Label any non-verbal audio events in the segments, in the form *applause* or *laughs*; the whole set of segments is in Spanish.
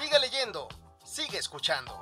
Sigue leyendo, sigue escuchando.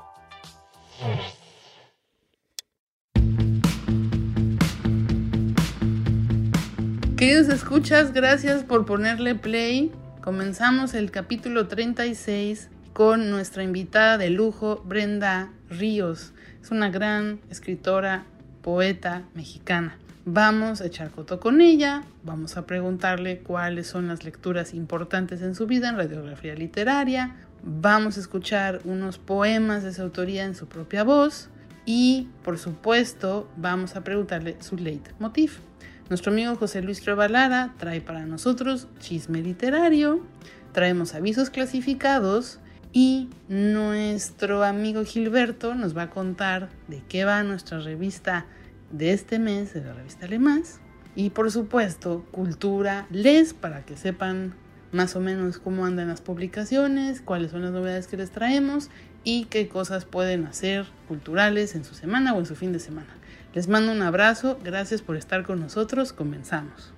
Queridos escuchas, gracias por ponerle play. Comenzamos el capítulo 36 con nuestra invitada de lujo, Brenda Ríos. Es una gran escritora, poeta mexicana. Vamos a echar coto con ella, vamos a preguntarle cuáles son las lecturas importantes en su vida en radiografía literaria, vamos a escuchar unos poemas de su autoría en su propia voz y, por supuesto, vamos a preguntarle su leitmotiv. Nuestro amigo José Luis Trevalara trae para nosotros chisme literario, traemos avisos clasificados y nuestro amigo Gilberto nos va a contar de qué va nuestra revista de este mes, de la revista Más. Y por supuesto, cultura les para que sepan más o menos cómo andan las publicaciones, cuáles son las novedades que les traemos y qué cosas pueden hacer culturales en su semana o en su fin de semana. Les mando un abrazo, gracias por estar con nosotros, comenzamos.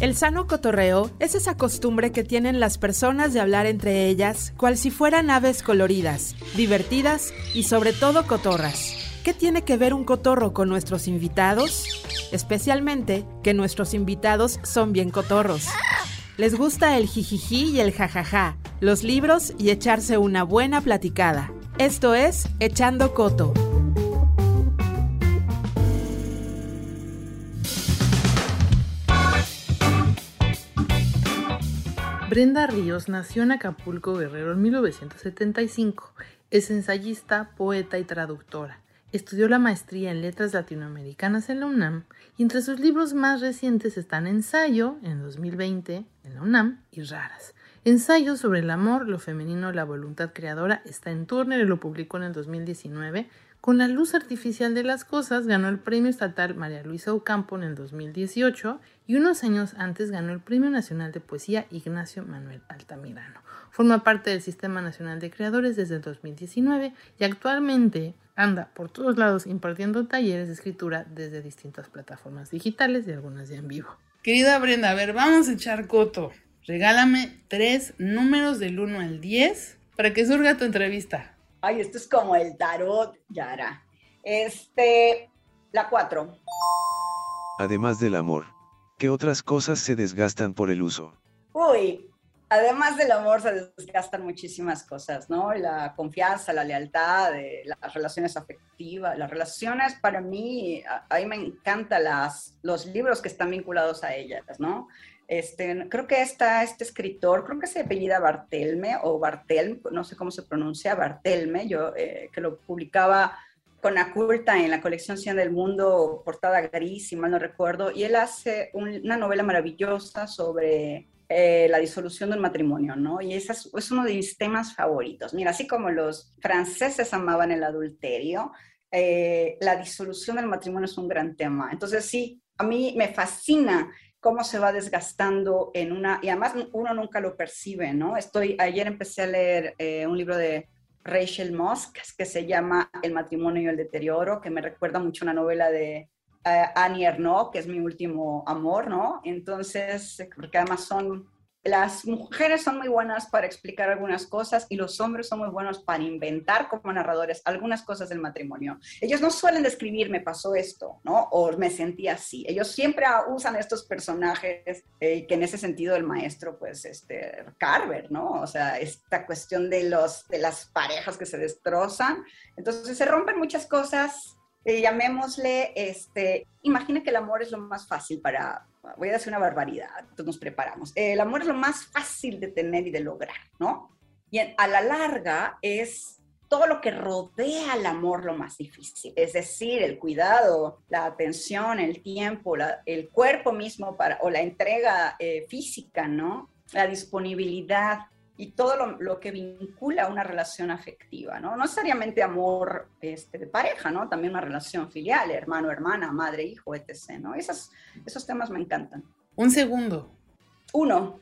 El sano cotorreo es esa costumbre que tienen las personas de hablar entre ellas, cual si fueran aves coloridas, divertidas y sobre todo cotorras. ¿Qué tiene que ver un cotorro con nuestros invitados? Especialmente que nuestros invitados son bien cotorros. Les gusta el jijiji y el jajaja, los libros y echarse una buena platicada. Esto es Echando Coto. Brenda Ríos nació en Acapulco, Guerrero, en 1975. Es ensayista, poeta y traductora. Estudió la maestría en Letras Latinoamericanas en la UNAM y entre sus libros más recientes están Ensayo, en 2020, en la UNAM, y Raras. Ensayo sobre el amor, lo femenino, la voluntad creadora está en Turner y lo publicó en el 2019 con la luz artificial de las cosas ganó el Premio Estatal María Luisa Ocampo en el 2018 y unos años antes ganó el Premio Nacional de Poesía Ignacio Manuel Altamirano. Forma parte del Sistema Nacional de Creadores desde el 2019 y actualmente anda por todos lados impartiendo talleres de escritura desde distintas plataformas digitales y algunas ya en vivo. Querida Brenda, a ver, vamos a echar coto. Regálame tres números del 1 al 10 para que surga tu entrevista. Ay, esto es como el tarot, Yara. Este, la cuatro. Además del amor, ¿qué otras cosas se desgastan por el uso? Uy, además del amor se desgastan muchísimas cosas, ¿no? La confianza, la lealtad, eh, las relaciones afectivas, las relaciones para mí, a, mí me encantan las, los libros que están vinculados a ellas, ¿no? Este, creo que está este escritor, creo que se apellida Bartelme o Bartelm, no sé cómo se pronuncia, Bartelme, yo eh, que lo publicaba con Aculta en la colección Cien del Mundo, portada gris, si mal no recuerdo, y él hace una novela maravillosa sobre eh, la disolución del matrimonio, ¿no? Y ese es, uno de mis temas favoritos. Mira, así como los franceses amaban el adulterio, eh, la disolución del matrimonio es un gran tema. Entonces, sí, a mí me fascina cómo se va desgastando en una, y además uno nunca lo percibe, ¿no? Estoy, ayer empecé a leer eh, un libro de Rachel Mosk que se llama El matrimonio y el deterioro, que me recuerda mucho una novela de Annie Ernaux, que es mi último amor, ¿no? Entonces, porque además son las mujeres son muy buenas para explicar algunas cosas y los hombres son muy buenos para inventar como narradores algunas cosas del matrimonio. Ellos no suelen describir me pasó esto, ¿no? O me sentí así. Ellos siempre usan estos personajes eh, que en ese sentido el maestro, pues, este, Carver, ¿no? O sea, esta cuestión de, los, de las parejas que se destrozan. Entonces se rompen muchas cosas eh, llamémosle, este, imagina que el amor es lo más fácil para, voy a decir una barbaridad, entonces nos preparamos. El amor es lo más fácil de tener y de lograr, ¿no? Y a la larga es todo lo que rodea al amor lo más difícil, es decir, el cuidado, la atención, el tiempo, el cuerpo mismo para, o la entrega eh, física, ¿no? La disponibilidad, y todo lo, lo, que vincula una relación afectiva, ¿no? No necesariamente amor este, de pareja, ¿no? También una relación filial, hermano, hermana, madre, hijo, etc., ¿no? Esos, esos temas me encantan. Un segundo. Uno.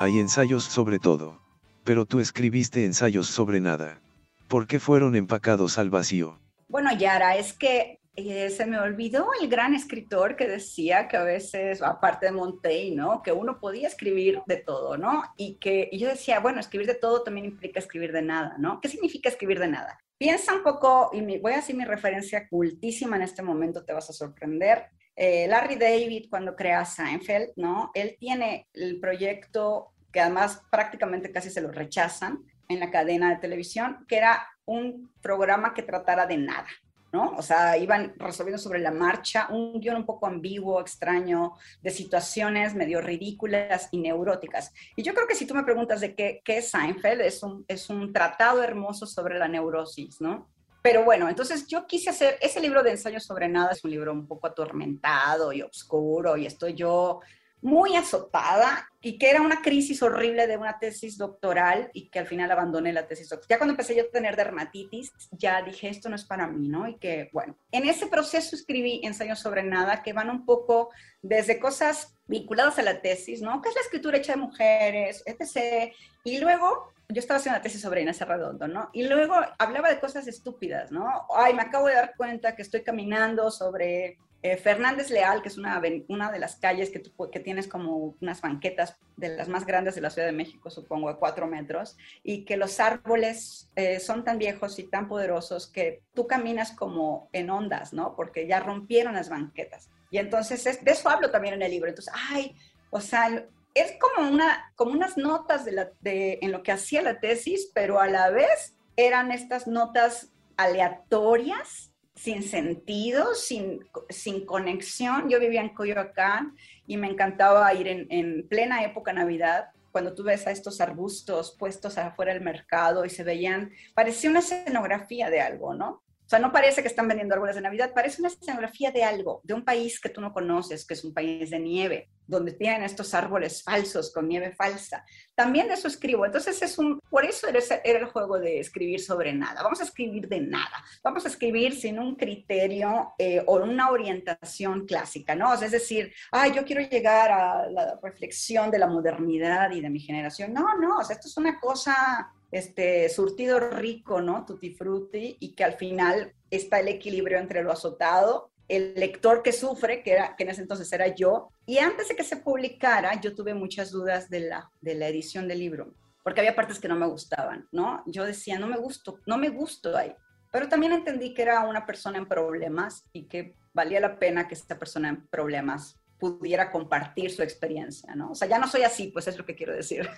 Hay ensayos sobre todo. Pero tú escribiste ensayos sobre nada. ¿Por qué fueron empacados al vacío? Bueno, Yara, es que eh, se me olvidó el gran escritor que decía que a veces, aparte de Montaigne. Que uno podía escribir de todo, ¿no? Y que yo decía, bueno, escribir de todo también implica escribir de nada, ¿no? ¿Qué significa escribir de nada? Piensa un poco, y voy a decir mi referencia cultísima en este momento, te vas a sorprender. Eh, Larry David, cuando crea Seinfeld, ¿no? Él tiene el proyecto que además prácticamente casi se lo rechazan en la cadena de televisión, que era un programa que tratara de nada, ¿no? O sea, iban resolviendo sobre la marcha un guion un poco ambiguo, extraño, de situaciones medio ridículas y neuróticas. Y yo creo que si tú me preguntas de qué, qué es Seinfeld, es un, es un tratado hermoso sobre la neurosis, ¿no? Pero bueno, entonces yo quise hacer, ese libro de ensayos sobre nada es un libro un poco atormentado y oscuro y estoy yo muy azotada y que era una crisis horrible de una tesis doctoral y que al final abandoné la tesis doctoral. Ya cuando empecé yo a tener dermatitis, ya dije, esto no es para mí, ¿no? Y que, bueno, en ese proceso escribí ensayos sobre nada que van un poco desde cosas vinculadas a la tesis, ¿no? ¿Qué es la escritura hecha de mujeres, etc. Y luego yo estaba haciendo una tesis sobre Inés Redondo, ¿no? Y luego hablaba de cosas estúpidas, ¿no? Ay, me acabo de dar cuenta que estoy caminando sobre eh, Fernández Leal, que es una, una de las calles que, que tienes como unas banquetas de las más grandes de la Ciudad de México, supongo, de cuatro metros, y que los árboles eh, son tan viejos y tan poderosos que tú caminas como en ondas, ¿no? Porque ya rompieron las banquetas. Y entonces de eso hablo también en el libro. Entonces, ay, o sea, es como, una, como unas notas de la, de, en lo que hacía la tesis, pero a la vez eran estas notas aleatorias sin sentido, sin, sin conexión. Yo vivía en Coyoacán y me encantaba ir en, en plena época Navidad cuando tú ves a estos arbustos puestos afuera del mercado y se veían, parecía una escenografía de algo, ¿no? O sea, no parece que están vendiendo árboles de Navidad, parece una escenografía de algo, de un país que tú no conoces, que es un país de nieve, donde tienen estos árboles falsos con nieve falsa. También de eso escribo. Entonces, es un, por eso era, era el juego de escribir sobre nada. Vamos a escribir de nada. Vamos a escribir sin un criterio eh, o una orientación clásica, ¿no? O sea, es decir, ay, yo quiero llegar a la reflexión de la modernidad y de mi generación. No, no, o sea, esto es una cosa este surtido rico, ¿no? Tutti frutti, y que al final está el equilibrio entre lo azotado, el lector que sufre, que, era, que en ese entonces era yo, y antes de que se publicara, yo tuve muchas dudas de la, de la edición del libro, porque había partes que no me gustaban, ¿no? Yo decía, no me gusto, no me gusto ahí, pero también entendí que era una persona en problemas y que valía la pena que esta persona en problemas pudiera compartir su experiencia, ¿no? O sea, ya no soy así, pues es lo que quiero decir.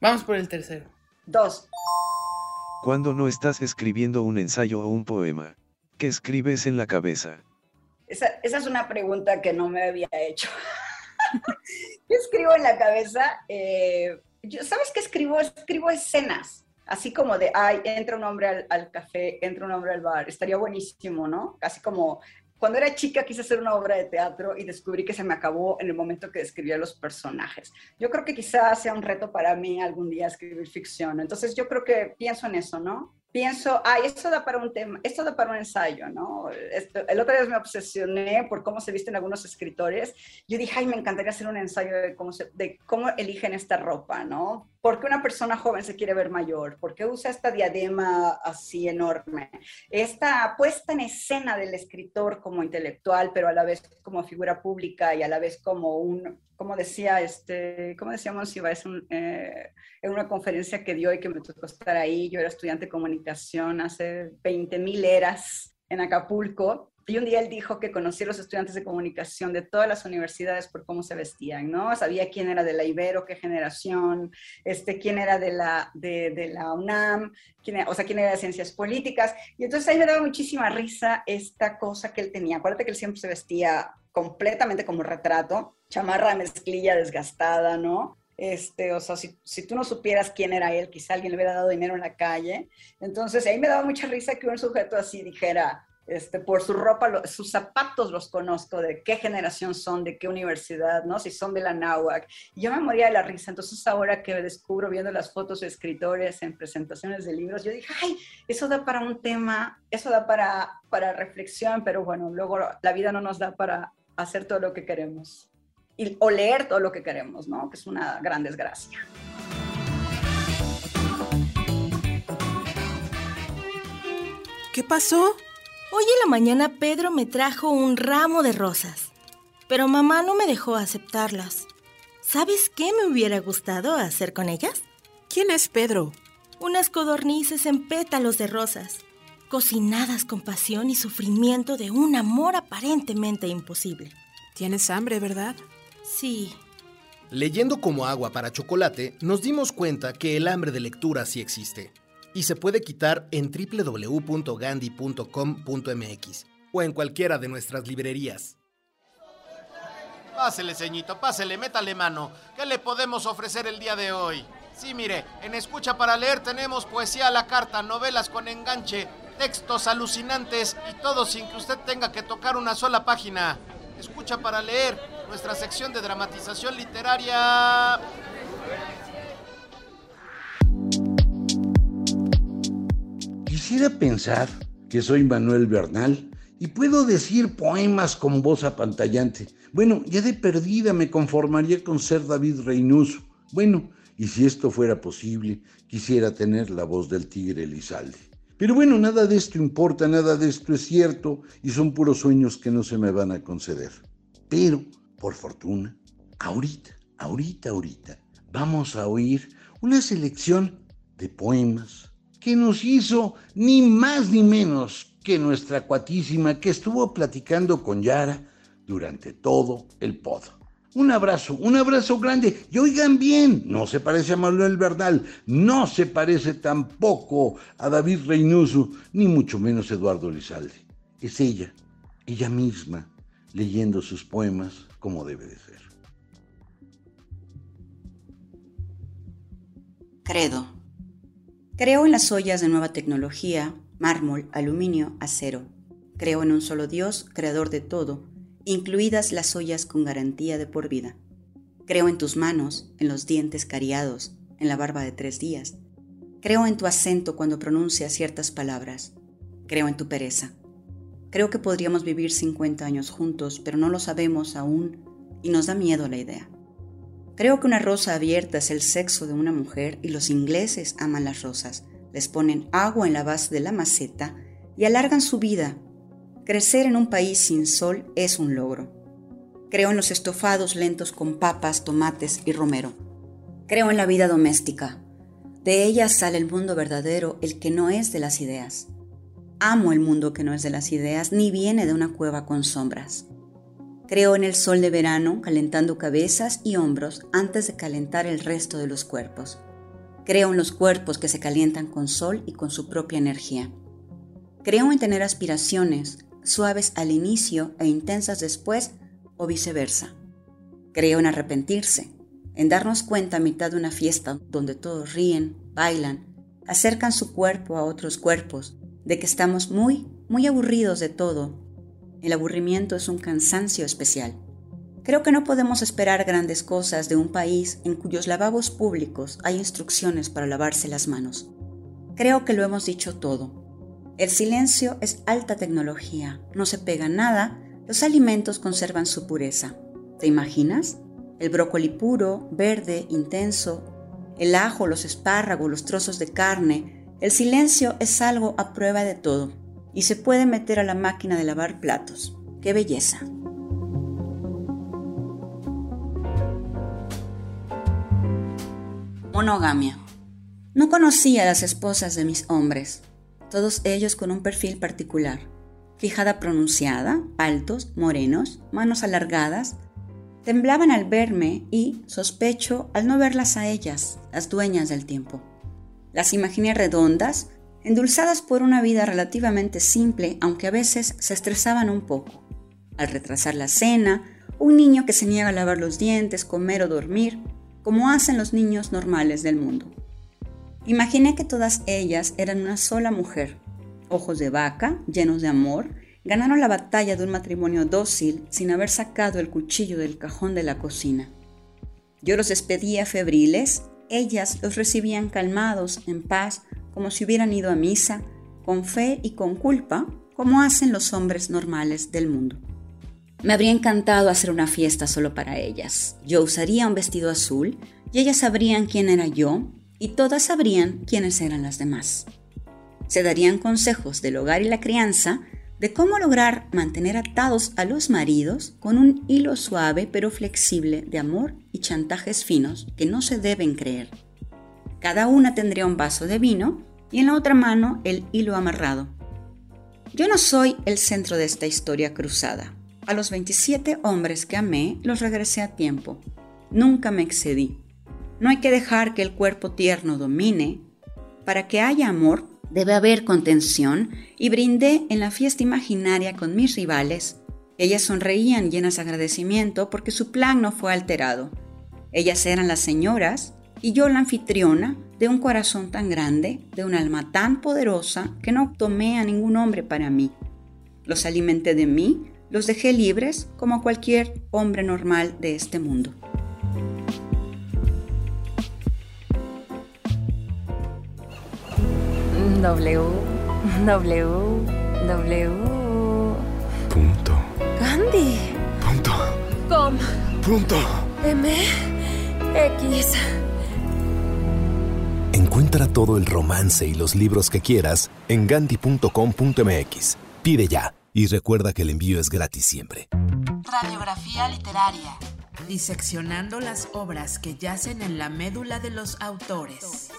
Vamos por el tercero. Dos. Cuando no estás escribiendo un ensayo o un poema, ¿qué escribes en la cabeza? Esa, esa es una pregunta que no me había hecho. *laughs* ¿Qué escribo en la cabeza? Eh, yo, ¿Sabes qué escribo? Escribo escenas. Así como de, ay, entra un hombre al, al, café, entra un hombre al bar. Estaría buenísimo, ¿no? Casi como cuando era chica quise hacer una obra de teatro y descubrí que se me acabó en el momento que describía los personajes. Yo creo que quizás sea un reto para mí algún día escribir ficción. Entonces yo creo que pienso en eso, ¿no? Pienso, ay, esto da para un tema, esto da para un ensayo, ¿no? Esto, el otro día me obsesioné por cómo se visten algunos escritores. Yo dije, ay, me encantaría hacer un ensayo de cómo, se, de cómo eligen esta ropa, ¿no? ¿Por qué una persona joven se quiere ver mayor? ¿Por qué usa esta diadema así enorme? Esta puesta en escena del escritor como intelectual, pero a la vez como figura pública y a la vez como un, como decía, este, como decíamos, iba es un, eh, en una conferencia que dio y que me tocó estar ahí, yo era estudiante de comunicación hace 20 mil eras en Acapulco, y un día él dijo que conocía a los estudiantes de comunicación de todas las universidades por cómo se vestían, ¿no? Sabía quién era de la Ibero, qué generación, este, quién era de la, de, de la UNAM, quién, o sea, quién era de ciencias políticas. Y entonces ahí me daba muchísima risa esta cosa que él tenía. Acuérdate que él siempre se vestía completamente como retrato, chamarra mezclilla desgastada, ¿no? Este, o sea, si, tú no supieras quién era él, quizá alguien le hubiera dado dinero en la calle. Entonces, ahí me daba mucha risa que un sujeto así dijera, este, por su ropa, sus zapatos los conozco, de qué generación son, de qué universidad, ¿no? Si son de la náhuac. Yo me moría de la risa, entonces ahora que descubro viendo las fotos de escritores en presentaciones de libros, yo dije, ay, eso da para un tema, eso da para, para reflexión, pero bueno, luego la vida no nos da para hacer todo lo que queremos. Y, o leer todo lo que queremos, ¿no? Que es una gran desgracia. ¿Qué pasó? Hoy en la mañana Pedro me trajo un ramo de rosas, pero mamá no me dejó aceptarlas. ¿Sabes qué me hubiera gustado hacer con ellas? ¿Quién es Pedro? Unas codornices en pétalos de rosas, cocinadas con pasión y sufrimiento de un amor aparentemente imposible. Tienes hambre, ¿verdad? Sí. Leyendo como agua para chocolate, nos dimos cuenta que el hambre de lectura sí existe y se puede quitar en www.gandhi.com.mx o en cualquiera de nuestras librerías. Pásele, ceñito, pásele, métale mano. ¿Qué le podemos ofrecer el día de hoy? Sí, mire, en Escucha para Leer tenemos poesía a la carta, novelas con enganche, textos alucinantes y todo sin que usted tenga que tocar una sola página. Escucha para Leer, nuestra sección de dramatización literaria. Quisiera pensar que soy Manuel Bernal y puedo decir poemas con voz apantallante. Bueno, ya de perdida me conformaría con ser David Reynoso. Bueno, y si esto fuera posible, quisiera tener la voz del tigre Elizalde. Pero bueno, nada de esto importa, nada de esto es cierto y son puros sueños que no se me van a conceder. Pero, por fortuna, ahorita, ahorita, ahorita, vamos a oír una selección de poemas que nos hizo ni más ni menos que nuestra cuatísima que estuvo platicando con Yara durante todo el pod. Un abrazo, un abrazo grande. Y oigan bien, no se parece a Manuel Bernal, no se parece tampoco a David Reynoso, ni mucho menos a Eduardo Lizalde. Es ella, ella misma, leyendo sus poemas como debe de ser. Credo. Creo en las ollas de nueva tecnología, mármol, aluminio, acero. Creo en un solo Dios, creador de todo, incluidas las ollas con garantía de por vida. Creo en tus manos, en los dientes cariados, en la barba de tres días. Creo en tu acento cuando pronuncias ciertas palabras. Creo en tu pereza. Creo que podríamos vivir 50 años juntos, pero no lo sabemos aún y nos da miedo la idea. Creo que una rosa abierta es el sexo de una mujer y los ingleses aman las rosas. Les ponen agua en la base de la maceta y alargan su vida. Crecer en un país sin sol es un logro. Creo en los estofados lentos con papas, tomates y romero. Creo en la vida doméstica. De ella sale el mundo verdadero, el que no es de las ideas. Amo el mundo que no es de las ideas ni viene de una cueva con sombras. Creo en el sol de verano calentando cabezas y hombros antes de calentar el resto de los cuerpos. Creo en los cuerpos que se calientan con sol y con su propia energía. Creo en tener aspiraciones, suaves al inicio e intensas después o viceversa. Creo en arrepentirse, en darnos cuenta a mitad de una fiesta donde todos ríen, bailan, acercan su cuerpo a otros cuerpos, de que estamos muy, muy aburridos de todo el aburrimiento es un cansancio especial. Creo que no podemos esperar grandes cosas de un país en cuyos lavabos públicos hay instrucciones para lavarse las manos. Creo que lo hemos dicho todo. El silencio es alta tecnología, no se pega nada, los alimentos conservan su pureza. ¿Te imaginas? El brócoli puro, verde, intenso, el ajo, los espárragos, los trozos de carne. El silencio es algo a prueba de todo y se puede meter a la máquina de lavar platos. ¡Qué belleza! Monogamia. No conocía a las esposas de mis hombres, todos ellos con un perfil particular. Fijada pronunciada, altos, morenos, manos alargadas, temblaban al verme y, sospecho, al no verlas a ellas, las dueñas del tiempo. Las imaginé redondas, endulzadas por una vida relativamente simple, aunque a veces se estresaban un poco. Al retrasar la cena, un niño que se niega a lavar los dientes, comer o dormir, como hacen los niños normales del mundo. Imaginé que todas ellas eran una sola mujer, ojos de vaca, llenos de amor, ganaron la batalla de un matrimonio dócil sin haber sacado el cuchillo del cajón de la cocina. Yo los despedía febriles, ellas los recibían calmados, en paz, como si hubieran ido a misa, con fe y con culpa, como hacen los hombres normales del mundo. Me habría encantado hacer una fiesta solo para ellas. Yo usaría un vestido azul y ellas sabrían quién era yo y todas sabrían quiénes eran las demás. Se darían consejos del hogar y la crianza de cómo lograr mantener atados a los maridos con un hilo suave pero flexible de amor y chantajes finos que no se deben creer. Cada una tendría un vaso de vino y en la otra mano el hilo amarrado. Yo no soy el centro de esta historia cruzada. A los 27 hombres que amé los regresé a tiempo. Nunca me excedí. No hay que dejar que el cuerpo tierno domine. Para que haya amor, debe haber contención y brindé en la fiesta imaginaria con mis rivales. Ellas sonreían llenas de agradecimiento porque su plan no fue alterado. Ellas eran las señoras y yo la anfitriona de un corazón tan grande, de un alma tan poderosa que no tomé a ningún hombre para mí. Los alimenté de mí, los dejé libres como cualquier hombre normal de este mundo. W, W, W. Punto. Gandhi. Punto. Com. Punto. M. X. Encuentra todo el romance y los libros que quieras en gandhi.com.mx. Pide ya y recuerda que el envío es gratis siempre. Radiografía literaria. Diseccionando las obras que yacen en la médula de los autores.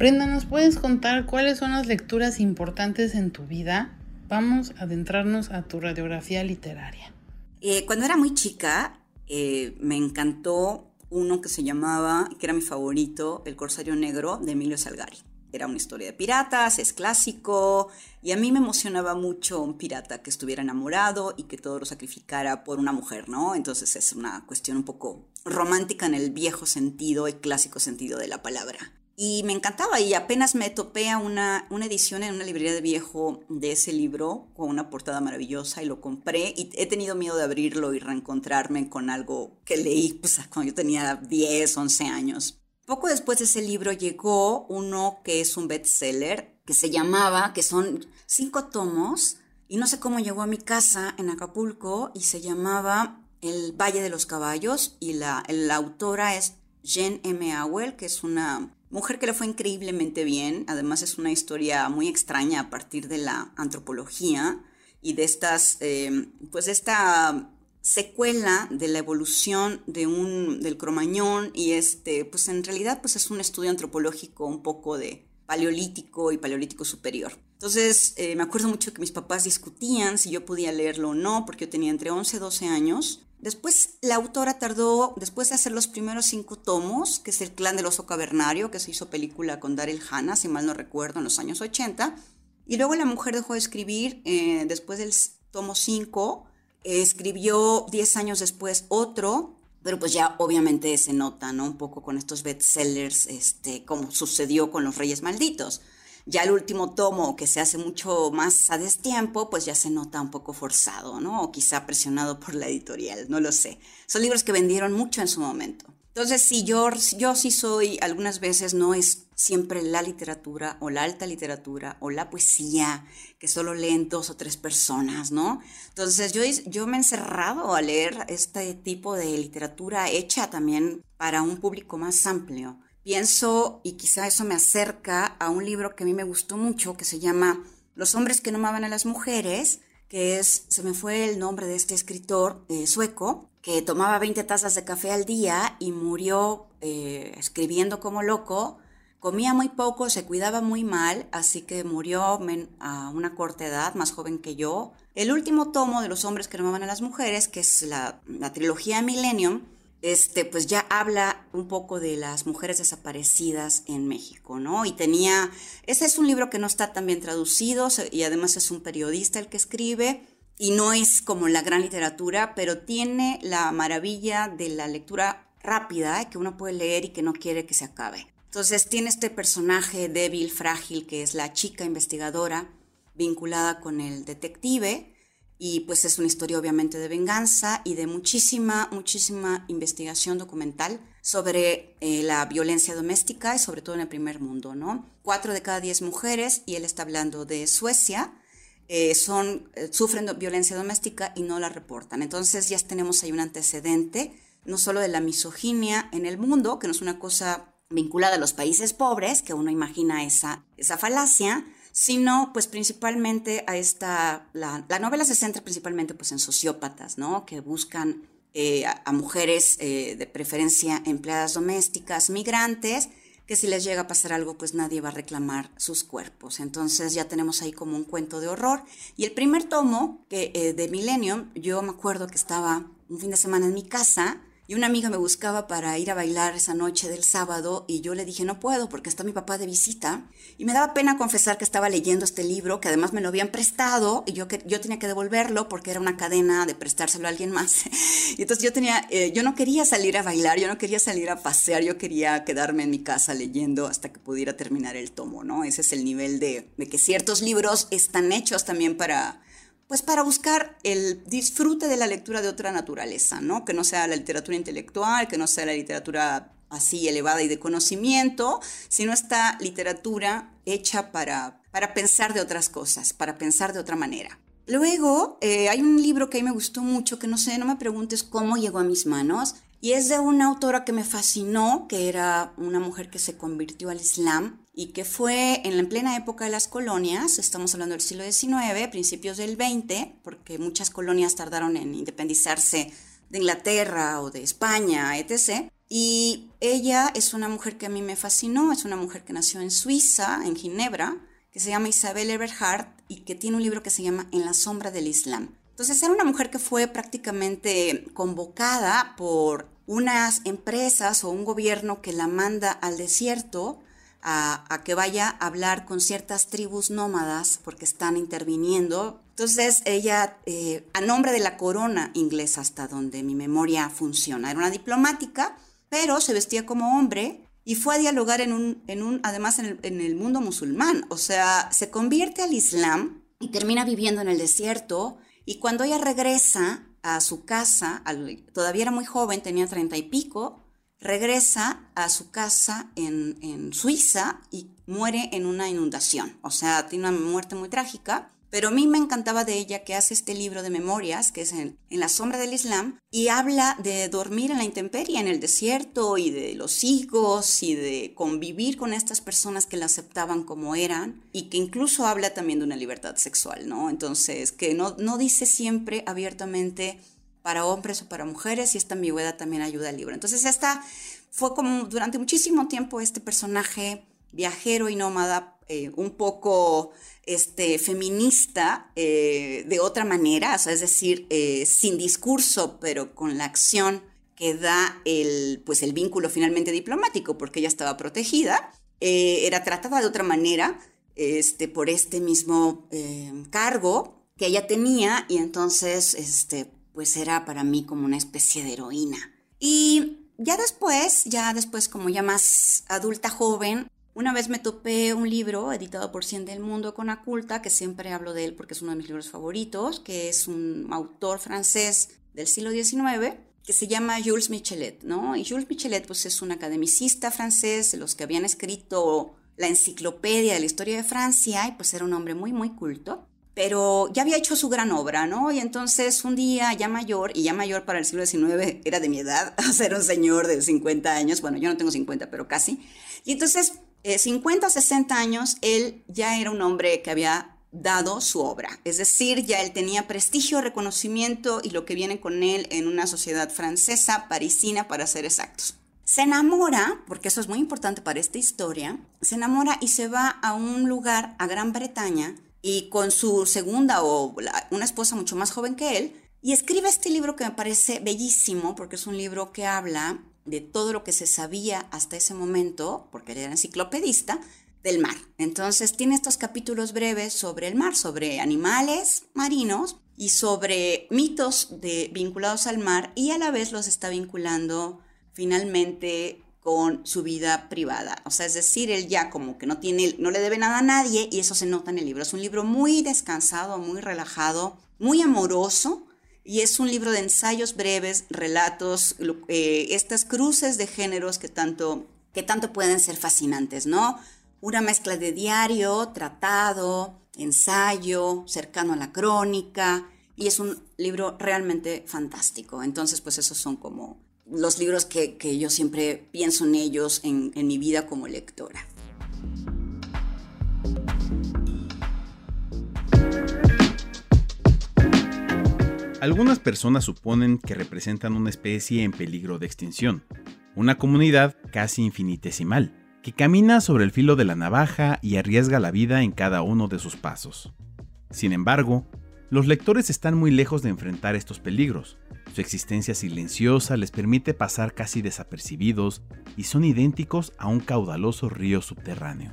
Brenda, ¿nos puedes contar cuáles son las lecturas importantes en tu vida? Vamos a adentrarnos a tu radiografía literaria. Eh, cuando era muy chica, eh, me encantó uno que se llamaba, que era mi favorito, El Corsario Negro de Emilio Salgari. Era una historia de piratas, es clásico, y a mí me emocionaba mucho un pirata que estuviera enamorado y que todo lo sacrificara por una mujer, ¿no? Entonces es una cuestión un poco romántica en el viejo sentido y clásico sentido de la palabra. Y me encantaba y apenas me topé a una, una edición en una librería de viejo de ese libro con una portada maravillosa y lo compré y he tenido miedo de abrirlo y reencontrarme con algo que leí pues, cuando yo tenía 10, 11 años. Poco después de ese libro llegó uno que es un bestseller que se llamaba, que son cinco tomos y no sé cómo llegó a mi casa en Acapulco y se llamaba El Valle de los Caballos y la, la autora es Jen M. Awell, que es una Mujer que le fue increíblemente bien, además es una historia muy extraña a partir de la antropología y de estas, eh, pues esta secuela de la evolución de un, del cromañón y este, pues en realidad pues es un estudio antropológico un poco de paleolítico y paleolítico superior. Entonces eh, me acuerdo mucho que mis papás discutían si yo podía leerlo o no, porque yo tenía entre 11 y 12 años Después la autora tardó, después de hacer los primeros cinco tomos, que es El clan del oso cavernario, que se hizo película con Daryl Hannah, si mal no recuerdo, en los años 80. Y luego la mujer dejó de escribir, eh, después del tomo 5, escribió 10 años después otro, pero pues ya obviamente se nota, ¿no? Un poco con estos bestsellers, este, como sucedió con Los Reyes Malditos. Ya el último tomo, que se hace mucho más a destiempo, pues ya se nota un poco forzado, ¿no? O quizá presionado por la editorial, no lo sé. Son libros que vendieron mucho en su momento. Entonces, sí, yo, yo sí soy, algunas veces no es siempre la literatura o la alta literatura o la poesía que solo leen dos o tres personas, ¿no? Entonces, yo, yo me he encerrado a leer este tipo de literatura hecha también para un público más amplio pienso, y quizá eso me acerca a un libro que a mí me gustó mucho, que se llama Los hombres que no amaban a las mujeres, que es, se me fue el nombre de este escritor eh, sueco, que tomaba 20 tazas de café al día y murió eh, escribiendo como loco. Comía muy poco, se cuidaba muy mal, así que murió a una corta edad, más joven que yo. El último tomo de Los hombres que no amaban a las mujeres, que es la, la trilogía Millennium, este, pues ya habla un poco de las mujeres desaparecidas en México, ¿no? Y tenía, ese es un libro que no está tan bien traducido y además es un periodista el que escribe y no es como la gran literatura, pero tiene la maravilla de la lectura rápida que uno puede leer y que no quiere que se acabe. Entonces tiene este personaje débil, frágil, que es la chica investigadora vinculada con el detective, y pues es una historia obviamente de venganza y de muchísima, muchísima investigación documental sobre eh, la violencia doméstica y sobre todo en el primer mundo, ¿no? Cuatro de cada diez mujeres, y él está hablando de Suecia, eh, son, eh, sufren violencia doméstica y no la reportan. Entonces ya tenemos ahí un antecedente, no solo de la misoginia en el mundo, que no es una cosa vinculada a los países pobres, que uno imagina esa, esa falacia, sino pues principalmente a esta, la, novela se centra principalmente pues en sociópatas, ¿no? Que buscan eh, a, mujeres eh, de preferencia empleadas domésticas, migrantes, que si les llega a pasar algo pues nadie va a reclamar sus cuerpos. Entonces ya tenemos ahí como un cuento de horror. Y el primer tomo que, eh, de Millennium, yo me acuerdo que estaba un fin de semana en mi casa, y una amiga me buscaba para ir a bailar esa noche del sábado y yo le dije no puedo porque está mi papá de visita y me daba pena confesar que estaba leyendo este libro que además me lo habían prestado y yo, yo tenía que devolverlo porque era una cadena de prestárselo a alguien más. *laughs* Y entonces yo tenía eh, yo no quería salir a bailar yo no quería salir a pasear yo quería quedarme en mi casa leyendo hasta que pudiera terminar el tomo no ese es el nivel de, de que ciertos libros están hechos también para pues para buscar el disfrute de la lectura de otra naturaleza, ¿no? Que no sea la literatura intelectual, que no sea la literatura así elevada y de conocimiento, sino esta literatura hecha para, para pensar de otras cosas, para pensar de otra manera. Luego, eh, hay un libro que a mí me gustó mucho, que no sé, no me preguntes cómo llegó a mis manos, y es de una autora que me fascinó, que era una mujer que se convirtió al Islam y que fue en la plena época de las colonias, estamos hablando del siglo XIX, principios del XX, porque muchas colonias tardaron en independizarse de Inglaterra o de España, etc. Y ella es una mujer que a mí me fascinó, es una mujer que nació en Suiza, en Ginebra, que se llama Isabel Eberhardt y que tiene un libro que se llama En la sombra del Islam. Entonces era una mujer que fue prácticamente convocada por unas empresas o un gobierno que la manda al desierto a, que vaya a hablar con ciertas tribus nómadas porque están interviniendo. Entonces ella, eh, a nombre de la corona inglesa, hasta donde mi memoria funciona, era una diplomática, pero se vestía como hombre y fue a dialogar en un, en un además en el, en el mundo musulmán. O sea, se convierte al Islam y termina viviendo en el desierto. Y cuando ella regresa a su casa, todavía era muy joven, tenía treinta y pico, regresa a su casa en, en, Suiza y muere en una inundación. O sea, tiene una muerte muy trágica. Pero a mí me encantaba de ella que hace este libro de memorias, que es en, en, la sombra del Islam, y habla de dormir en la intemperie, en el desierto, y de los hijos, y de convivir con estas personas que la aceptaban como eran, y que incluso habla también de una libertad sexual, ¿no? Entonces, que no, no dice siempre abiertamente para hombres o para mujeres y esta ambigüedad también ayuda al libro. Entonces esta fue como durante muchísimo tiempo este personaje viajero y nómada, eh, un poco este, feminista eh, de otra manera, es decir, eh, sin discurso, pero con la acción que da el, pues el vínculo finalmente diplomático, porque ella estaba protegida, era tratada de otra manera este, por este mismo cargo que ella tenía y entonces este, pues era para mí como una especie de heroína. Y ya después, ya después como ya más adulta joven, una vez me topé un libro editado por Cien del Mundo con Aculta, que siempre hablo de él porque es uno de mis libros favoritos, que es un autor francés del siglo XIX, que se llama Jules Michelet, ¿no? Y Jules Michelet pues es un academicista francés, de los que habían escrito la enciclopedia de la historia de Francia, y pues era un hombre muy, muy culto pero ya había hecho su gran obra, ¿no? Y entonces un día ya mayor, y ya mayor para el siglo XIX era de mi edad, *laughs* o sea, era un señor de 50 años, bueno, yo no tengo 50, pero casi, y entonces 50 o 60 años, él ya era un hombre que había dado su obra, es decir, ya él tenía prestigio, reconocimiento y lo que viene con él en una sociedad francesa, parisina, para ser exactos. Se enamora, porque eso es muy importante para esta historia, se enamora y se va a un lugar, a Gran Bretaña, y con su segunda o una esposa mucho más joven que él, y escribe este libro que me parece bellísimo porque es un libro que habla de todo lo que se sabía hasta ese momento, porque él era enciclopedista, del mar. Entonces tiene estos capítulos breves sobre el mar, sobre animales marinos y sobre mitos vinculados al mar y a la vez los está vinculando finalmente con su vida privada. O sea, es decir, él ya como que no tiene, no le debe nada a nadie y eso se nota en el libro. Es un libro muy descansado, muy relajado, muy amoroso y es un libro de ensayos breves, relatos, eh, estas cruces de géneros que tanto, que tanto pueden ser fascinantes, ¿no? Una mezcla de diario, tratado, ensayo, cercano a la crónica y es un libro realmente fantástico. Entonces, pues esos son como los libros que, yo siempre pienso en ellos en, en mi vida como lectora. Algunas personas suponen que representan una especie en peligro de extinción, una comunidad casi infinitesimal, que camina sobre el filo de la navaja y arriesga la vida en cada uno de sus pasos. Sin embargo, los lectores están muy lejos de enfrentar estos peligros. Su existencia silenciosa les permite pasar casi desapercibidos y son idénticos a un caudaloso río subterráneo.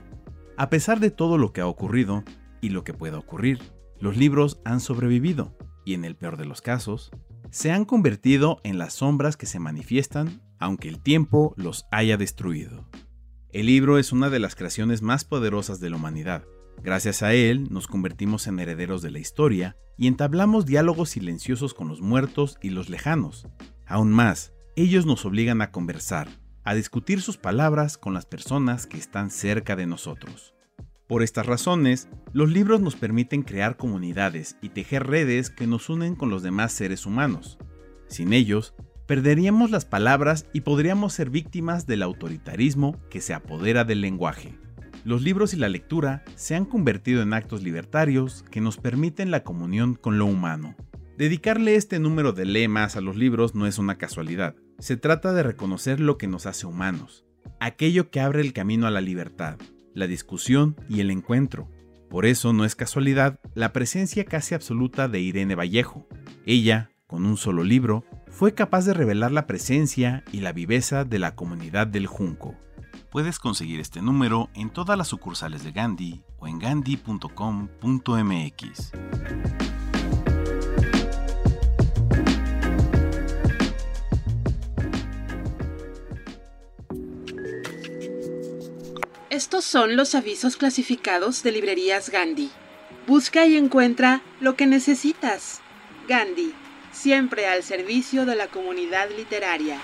A pesar de todo lo que ha ocurrido y lo que pueda ocurrir, los libros han sobrevivido y en el peor de los casos, se han convertido en las sombras que se manifiestan aunque el tiempo los haya destruido. El libro es una de las creaciones más poderosas de la humanidad. Gracias a él nos convertimos en herederos de la historia y entablamos diálogos silenciosos con los muertos y los lejanos. Aún más, ellos nos obligan a conversar, a discutir sus palabras con las personas que están cerca de nosotros. Por estas razones, los libros nos permiten crear comunidades y tejer redes que nos unen con los demás seres humanos. Sin ellos, perderíamos las palabras y podríamos ser víctimas del autoritarismo que se apodera del lenguaje los libros y la lectura se han convertido en actos libertarios que nos permiten la comunión con lo humano. Dedicarle este número de lemas a los libros no es una casualidad. Se trata de reconocer lo que nos hace humanos, aquello que abre el camino a la libertad, la discusión y el encuentro. Por eso no es casualidad la presencia casi absoluta de Irene Vallejo. Ella, con un solo libro, fue capaz de revelar la presencia y la viveza de la comunidad del Junco. Puedes conseguir este número en todas las sucursales de Gandhi o en gandhi.com.mx. Estos son los avisos clasificados de librerías Gandhi. Busca y encuentra lo que necesitas. Gandhi, siempre al servicio de la comunidad literaria.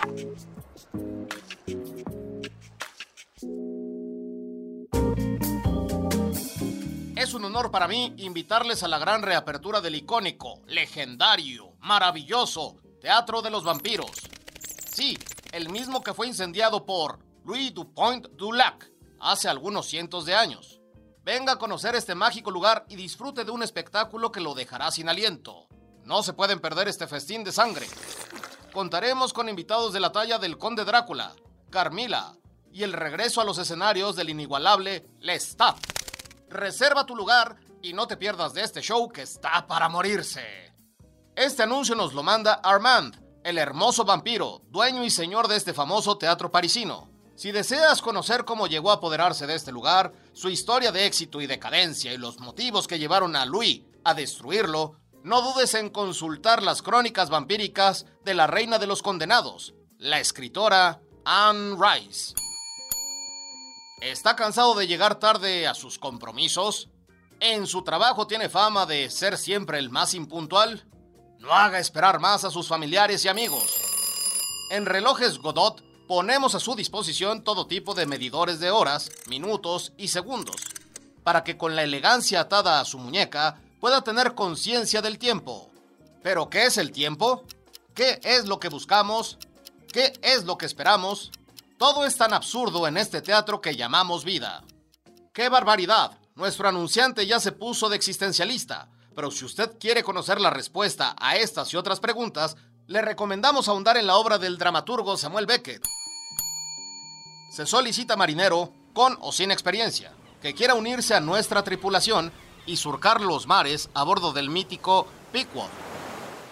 Es un honor para mí invitarles a la gran reapertura del icónico, legendario, maravilloso Teatro de los Vampiros. Sí, el mismo que fue incendiado por Louis Dupont Dulac hace algunos cientos de años. Venga a conocer este mágico lugar y disfrute de un espectáculo que lo dejará sin aliento. No se pueden perder este festín de sangre. Contaremos con invitados de la talla del Conde Drácula, Carmila y el regreso a los escenarios del inigualable Lestat. Reserva tu lugar y no te pierdas de este show que está para morirse. Este anuncio nos lo manda Armand, el hermoso vampiro, dueño y señor de este famoso teatro parisino. Si deseas conocer cómo llegó a apoderarse de este lugar, su historia de éxito y decadencia y los motivos que llevaron a Louis a destruirlo, no dudes en consultar las crónicas vampíricas de la Reina de los Condenados, la escritora Anne Rice. ¿Está cansado de llegar tarde a sus compromisos? ¿En su trabajo tiene fama de ser siempre el más impuntual? No haga esperar más a sus familiares y amigos. En Relojes Godot ponemos a su disposición todo tipo de medidores de horas, minutos y segundos, para que con la elegancia atada a su muñeca pueda tener conciencia del tiempo. ¿Pero qué es el tiempo? ¿Qué es lo que buscamos? ¿Qué es lo que esperamos? Todo es tan absurdo en este teatro que llamamos vida. ¡Qué barbaridad! Nuestro anunciante ya se puso de existencialista, pero si usted quiere conocer la respuesta a estas y otras preguntas, le recomendamos ahondar en la obra del dramaturgo Samuel Beckett. Se solicita marinero, con o sin experiencia, que quiera unirse a nuestra tripulación y surcar los mares a bordo del mítico Pequod.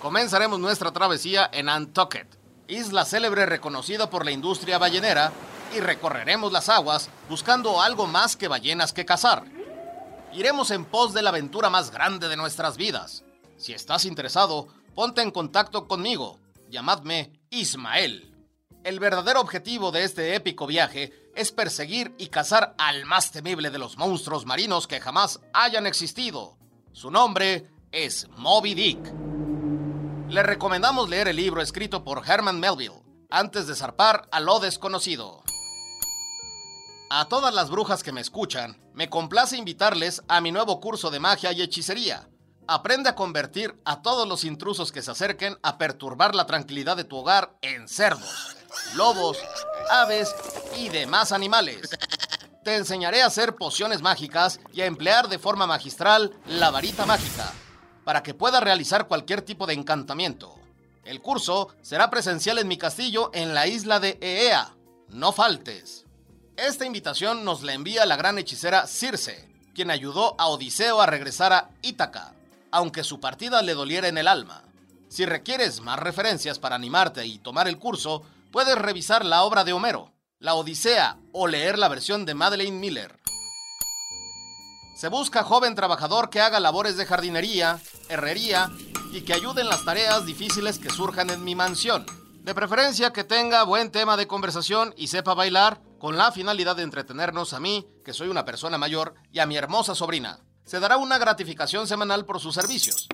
Comenzaremos nuestra travesía en Nantucket isla célebre reconocida por la industria ballenera, y recorreremos las aguas buscando algo más que ballenas que cazar. Iremos en pos de la aventura más grande de nuestras vidas. Si estás interesado, ponte en contacto conmigo. Llamadme Ismael. El verdadero objetivo de este épico viaje es perseguir y cazar al más temible de los monstruos marinos que jamás hayan existido. Su nombre es Moby Dick. Le recomendamos leer el libro escrito por Herman Melville antes de zarpar a lo desconocido. A todas las brujas que me escuchan, me complace invitarles a mi nuevo curso de magia y hechicería. Aprende a convertir a todos los intrusos que se acerquen a perturbar la tranquilidad de tu hogar en cerdos, lobos, aves y demás animales. Te enseñaré a hacer pociones mágicas y a emplear de forma magistral la varita mágica, para que puedas realizar cualquier tipo de encantamiento. El curso será presencial en mi castillo en la isla de Eea. No faltes. Esta invitación nos la envía la gran hechicera Circe, quien ayudó a Odiseo a regresar a Ítaca, aunque su partida le doliera en el alma. Si requieres más referencias para animarte y tomar el curso, puedes revisar la obra de Homero, La Odisea o leer la versión de Madeleine Miller. Se busca joven trabajador que haga labores de jardinería, herrería y que ayude en las tareas difíciles que surjan en mi mansión. De preferencia que tenga buen tema de conversación y sepa bailar, con la finalidad de entretenernos a mí, que soy una persona mayor, y a mi hermosa sobrina. Se dará una gratificación semanal por sus servicios.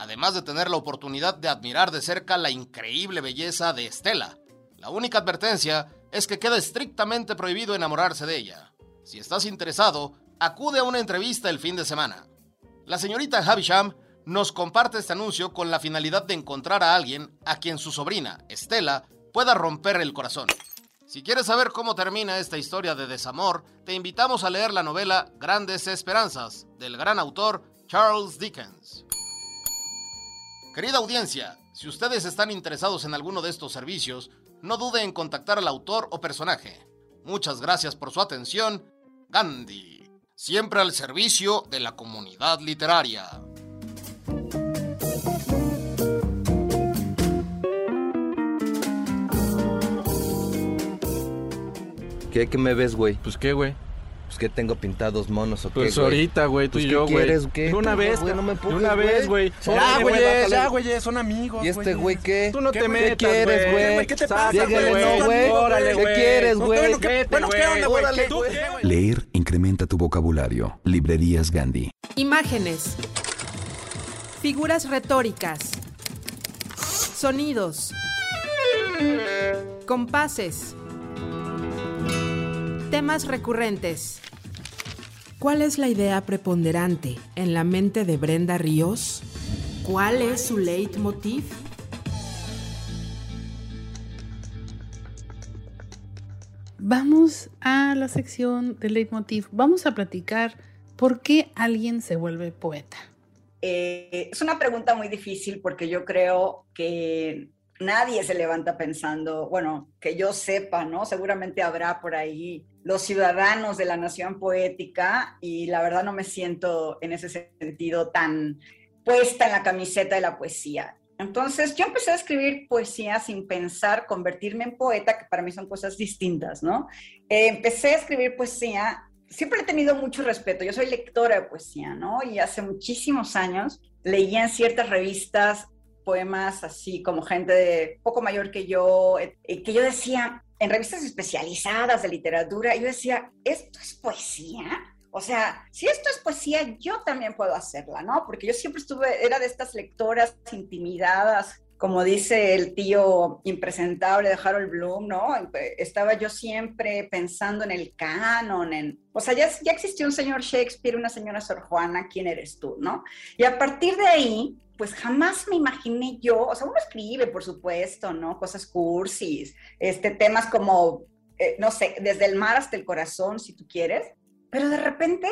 Además de tener la oportunidad de admirar de cerca la increíble belleza de Estela. La única advertencia es que queda estrictamente prohibido enamorarse de ella. Si estás interesado, acude a una entrevista el fin de semana. La señorita Havisham nos comparte este anuncio con la finalidad de encontrar a alguien a quien su sobrina, Estela, pueda romper el corazón. Si quieres saber cómo termina esta historia de desamor, te invitamos a leer la novela Grandes Esperanzas, del gran autor Charles Dickens. Querida audiencia, si ustedes están interesados en alguno de estos servicios, no dude en contactar al autor o personaje. Muchas gracias por su atención. Gandhi, siempre al servicio de la comunidad literaria. ¿Qué, qué me ves, güey? Pues qué, güey. Pues que tengo pintados monos o qué, Pues ahorita, güey, tú Pues, y ¿qué yo, güey. quieres? ¿Qué? De una vez, güey, no me de empujes, una vez, güey. Ya, güey, ya, güey, son amigos, ¿Y este güey qué? Tú no te ¿Qué metas, quieres, güey? ¿Qué te pasa, güey? no, güey. Órale, ¿Qué güey. quieres, güey? Bueno, ¿qué, ¿qué onda, qué, güey? Leer incrementa tu vocabulario. Librerías Gandhi. Imágenes. Figuras retóricas. Sonidos. Compases. Temas recurrentes. ¿Cuál es la idea preponderante en la mente de Brenda Ríos? ¿Cuál es su leitmotiv? Vamos a la sección de leitmotiv. Vamos a platicar por qué alguien se vuelve poeta. Eh, es una pregunta muy difícil porque yo creo que nadie se levanta pensando, bueno, que yo sepa, ¿no? Seguramente habrá por ahí los ciudadanos de la nación poética y la verdad no me siento en ese sentido tan puesta en la camiseta de la poesía. Entonces yo empecé a escribir poesía sin pensar convertirme en poeta, que para mí son cosas distintas, ¿no? Eh, empecé a escribir poesía, siempre he tenido mucho respeto, yo soy lectora de poesía, ¿no? Y hace muchísimos años leía en ciertas revistas poemas así como gente poco mayor que yo, eh, que yo decía, en revistas especializadas de literatura, yo decía, ¿esto es poesía? O sea, si esto es poesía, yo también puedo hacerla, ¿no? Porque yo siempre estuve, era de estas lectoras intimidadas, como dice el tío impresentable de Harold Bloom, ¿no? Estaba yo siempre pensando en el canon, en... O sea, ya, ya existió un señor Shakespeare, una señora Sor Juana, ¿quién eres tú, no? Y a partir de ahí, pues jamás me imaginé yo, o sea, uno escribe, por supuesto, ¿no? Cosas cursis, este, temas como, eh, no sé, desde el mar hasta el corazón, si tú quieres, pero de repente,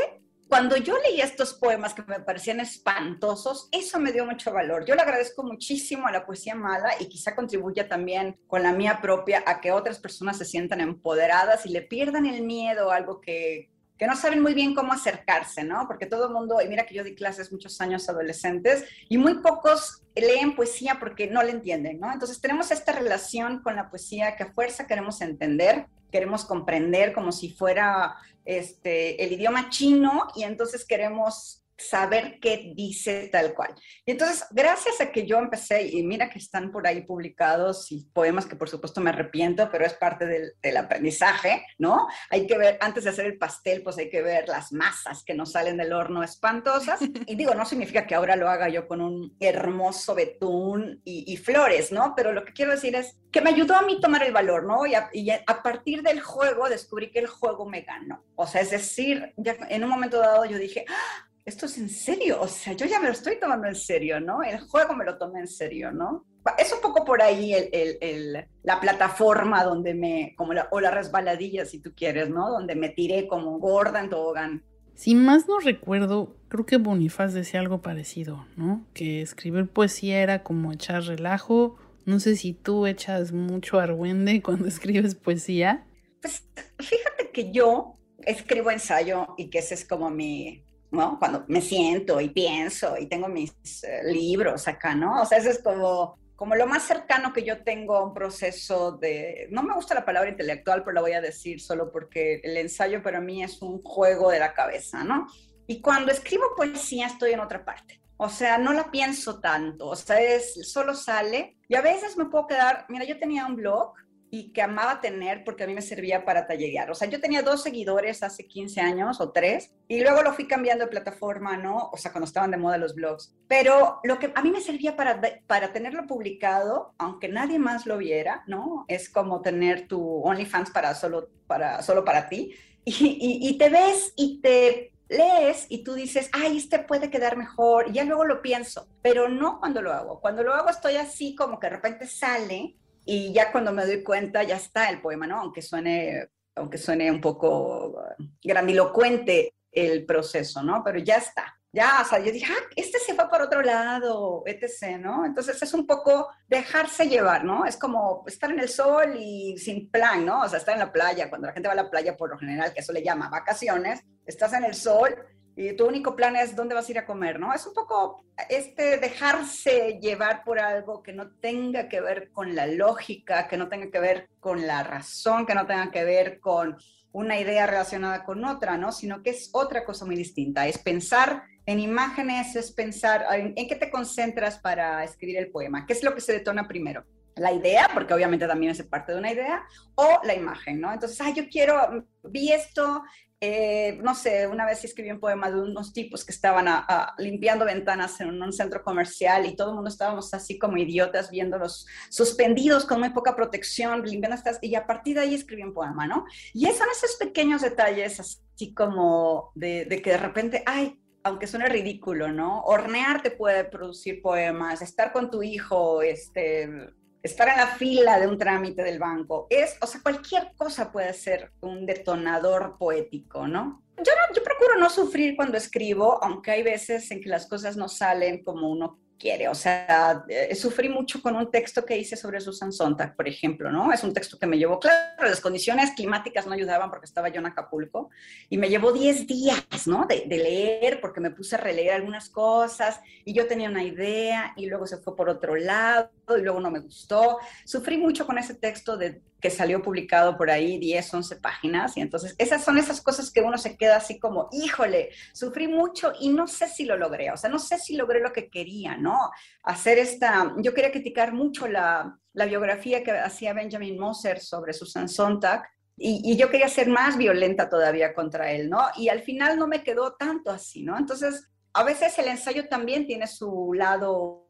cuando yo leía estos poemas que me parecían espantosos, eso me dio mucho valor. Yo le agradezco muchísimo a la poesía mala y quizá contribuya también con la mía propia a que otras personas se sientan empoderadas y le pierdan el miedo a algo que, que no saben muy bien cómo acercarse, ¿no? Porque todo el mundo, y mira que yo di clases muchos años a adolescentes, y muy pocos leen poesía porque no le entienden, ¿no? Entonces tenemos esta relación con la poesía que a fuerza queremos entender, queremos comprender como si fuera este, el idioma chino, y entonces queremos saber qué dice tal cual. Y entonces, gracias a que yo empecé, y mira que están por ahí publicados y poemas que por supuesto me arrepiento, pero es parte del, del, aprendizaje, ¿no? Hay que ver, antes de hacer el pastel, pues hay que ver las masas que nos salen del horno espantosas. *laughs* Y digo, no significa que ahora lo haga yo con un hermoso betún y, y flores, ¿no? Pero lo que quiero decir es que me ayudó a mí tomar el valor, ¿no? Y a, y a partir del juego descubrí que el juego me ganó. O sea, es decir, ya en un momento dado yo dije, ¡Ah! Esto es en serio, o sea, yo ya me lo estoy tomando en serio, ¿no? El juego me lo tomé en serio, ¿no? Es un poco por ahí el, el, el, la plataforma donde me, como la, o la resbaladilla, si tú quieres, ¿no? Donde me tiré como gorda en tobogán. Si más no recuerdo, creo que Bonifaz decía algo parecido, ¿no? Que escribir poesía era como echar relajo. No sé si tú echas mucho argüende cuando *laughs* escribes poesía. Pues fíjate que yo escribo ensayo y que ese es como mi, ¿no? Cuando me siento y pienso y tengo mis uh, libros acá, ¿no? O sea, eso es como, como lo más cercano que yo tengo a un proceso de, no me gusta la palabra intelectual, pero la voy a decir solo porque el ensayo para mí es un juego de la cabeza, ¿no? Y cuando escribo poesía estoy en otra parte. O sea, no la pienso tanto, o sea, es, solo sale y a veces me puedo quedar, mira, yo tenía un blog y que amaba tener porque a mí me servía para tallerear. O sea, yo tenía dos seguidores hace 15 años o tres y luego lo fui cambiando de plataforma, ¿no? O sea, cuando estaban de moda los blogs. Pero lo que a mí me servía para, para tenerlo publicado, aunque nadie más lo viera, ¿no? Es como tener tu OnlyFans para solo para, solo para ti. Y, te ves y te lees y tú dices, ay, este puede quedar mejor, y ya luego lo pienso, pero no cuando lo hago. Cuando lo hago estoy así como que de repente sale y ya cuando me doy cuenta ya está el poema, ¿no? Aunque suene, aunque suene un poco grandilocuente el proceso, ¿no? Pero ya está. Ya, o sea, yo dije, ah, este se fue por otro lado, etc., ¿no? Entonces es un poco dejarse llevar, ¿no? Es como estar en el sol y sin plan, ¿no? O sea, estar en la playa, cuando la gente va a la playa por lo general, que eso le llama vacaciones, estás en el sol y tu único plan es dónde vas a ir a comer, ¿no? Es un poco este dejarse llevar por algo que no tenga que ver con la lógica, que no tenga que ver con la razón, que no tenga que ver con una idea relacionada con otra, ¿no? Sino que es otra cosa muy distinta. Es pensar en imágenes, es pensar en, en qué te concentras para escribir el poema, qué es lo que se detona primero la idea, porque obviamente también es parte de una idea, o la imagen, ¿no? Entonces, ay, yo quiero, vi esto, eh, no sé, una vez escribí un poema de unos tipos que estaban limpiando ventanas en un, un, centro comercial y todo el mundo estábamos así como idiotas viéndolos suspendidos con muy poca protección, limpiando estas, y a partir de ahí escribí un poema, ¿no? Y son esos pequeños detalles así como de, de que de repente, ay, aunque suene ridículo, ¿no? Hornear te puede producir poemas, estar con tu hijo, este, estar en la fila de un trámite del banco, es, o sea, cualquier cosa puede ser un detonador poético, ¿no? Yo, no, yo procuro no sufrir cuando escribo, aunque hay veces en que las cosas no salen como uno quiere. O sea, eh, sufrí mucho con un texto que hice sobre Susan Sontag, por ejemplo, ¿no? Es un texto que me llevó, claro, las condiciones climáticas no ayudaban porque estaba yo en Acapulco, y me llevó 10 días, ¿no? De, de, leer, porque me puse a releer algunas cosas, y yo tenía una idea, y luego se fue por otro lado, y luego no me gustó. Sufrí mucho con ese texto de que salió publicado por ahí 10, 11 páginas, y entonces esas son esas cosas que uno se queda así como, híjole, sufrí mucho y no sé si lo logré, o sea, no sé si logré lo que quería, ¿no? Hacer esta, yo quería criticar mucho la, la biografía que hacía Benjamin Moser sobre Susan Sontag, y, y, yo quería ser más violenta todavía contra él, ¿no? Y al final no me quedó tanto así, ¿no? Entonces, a veces el ensayo también tiene su lado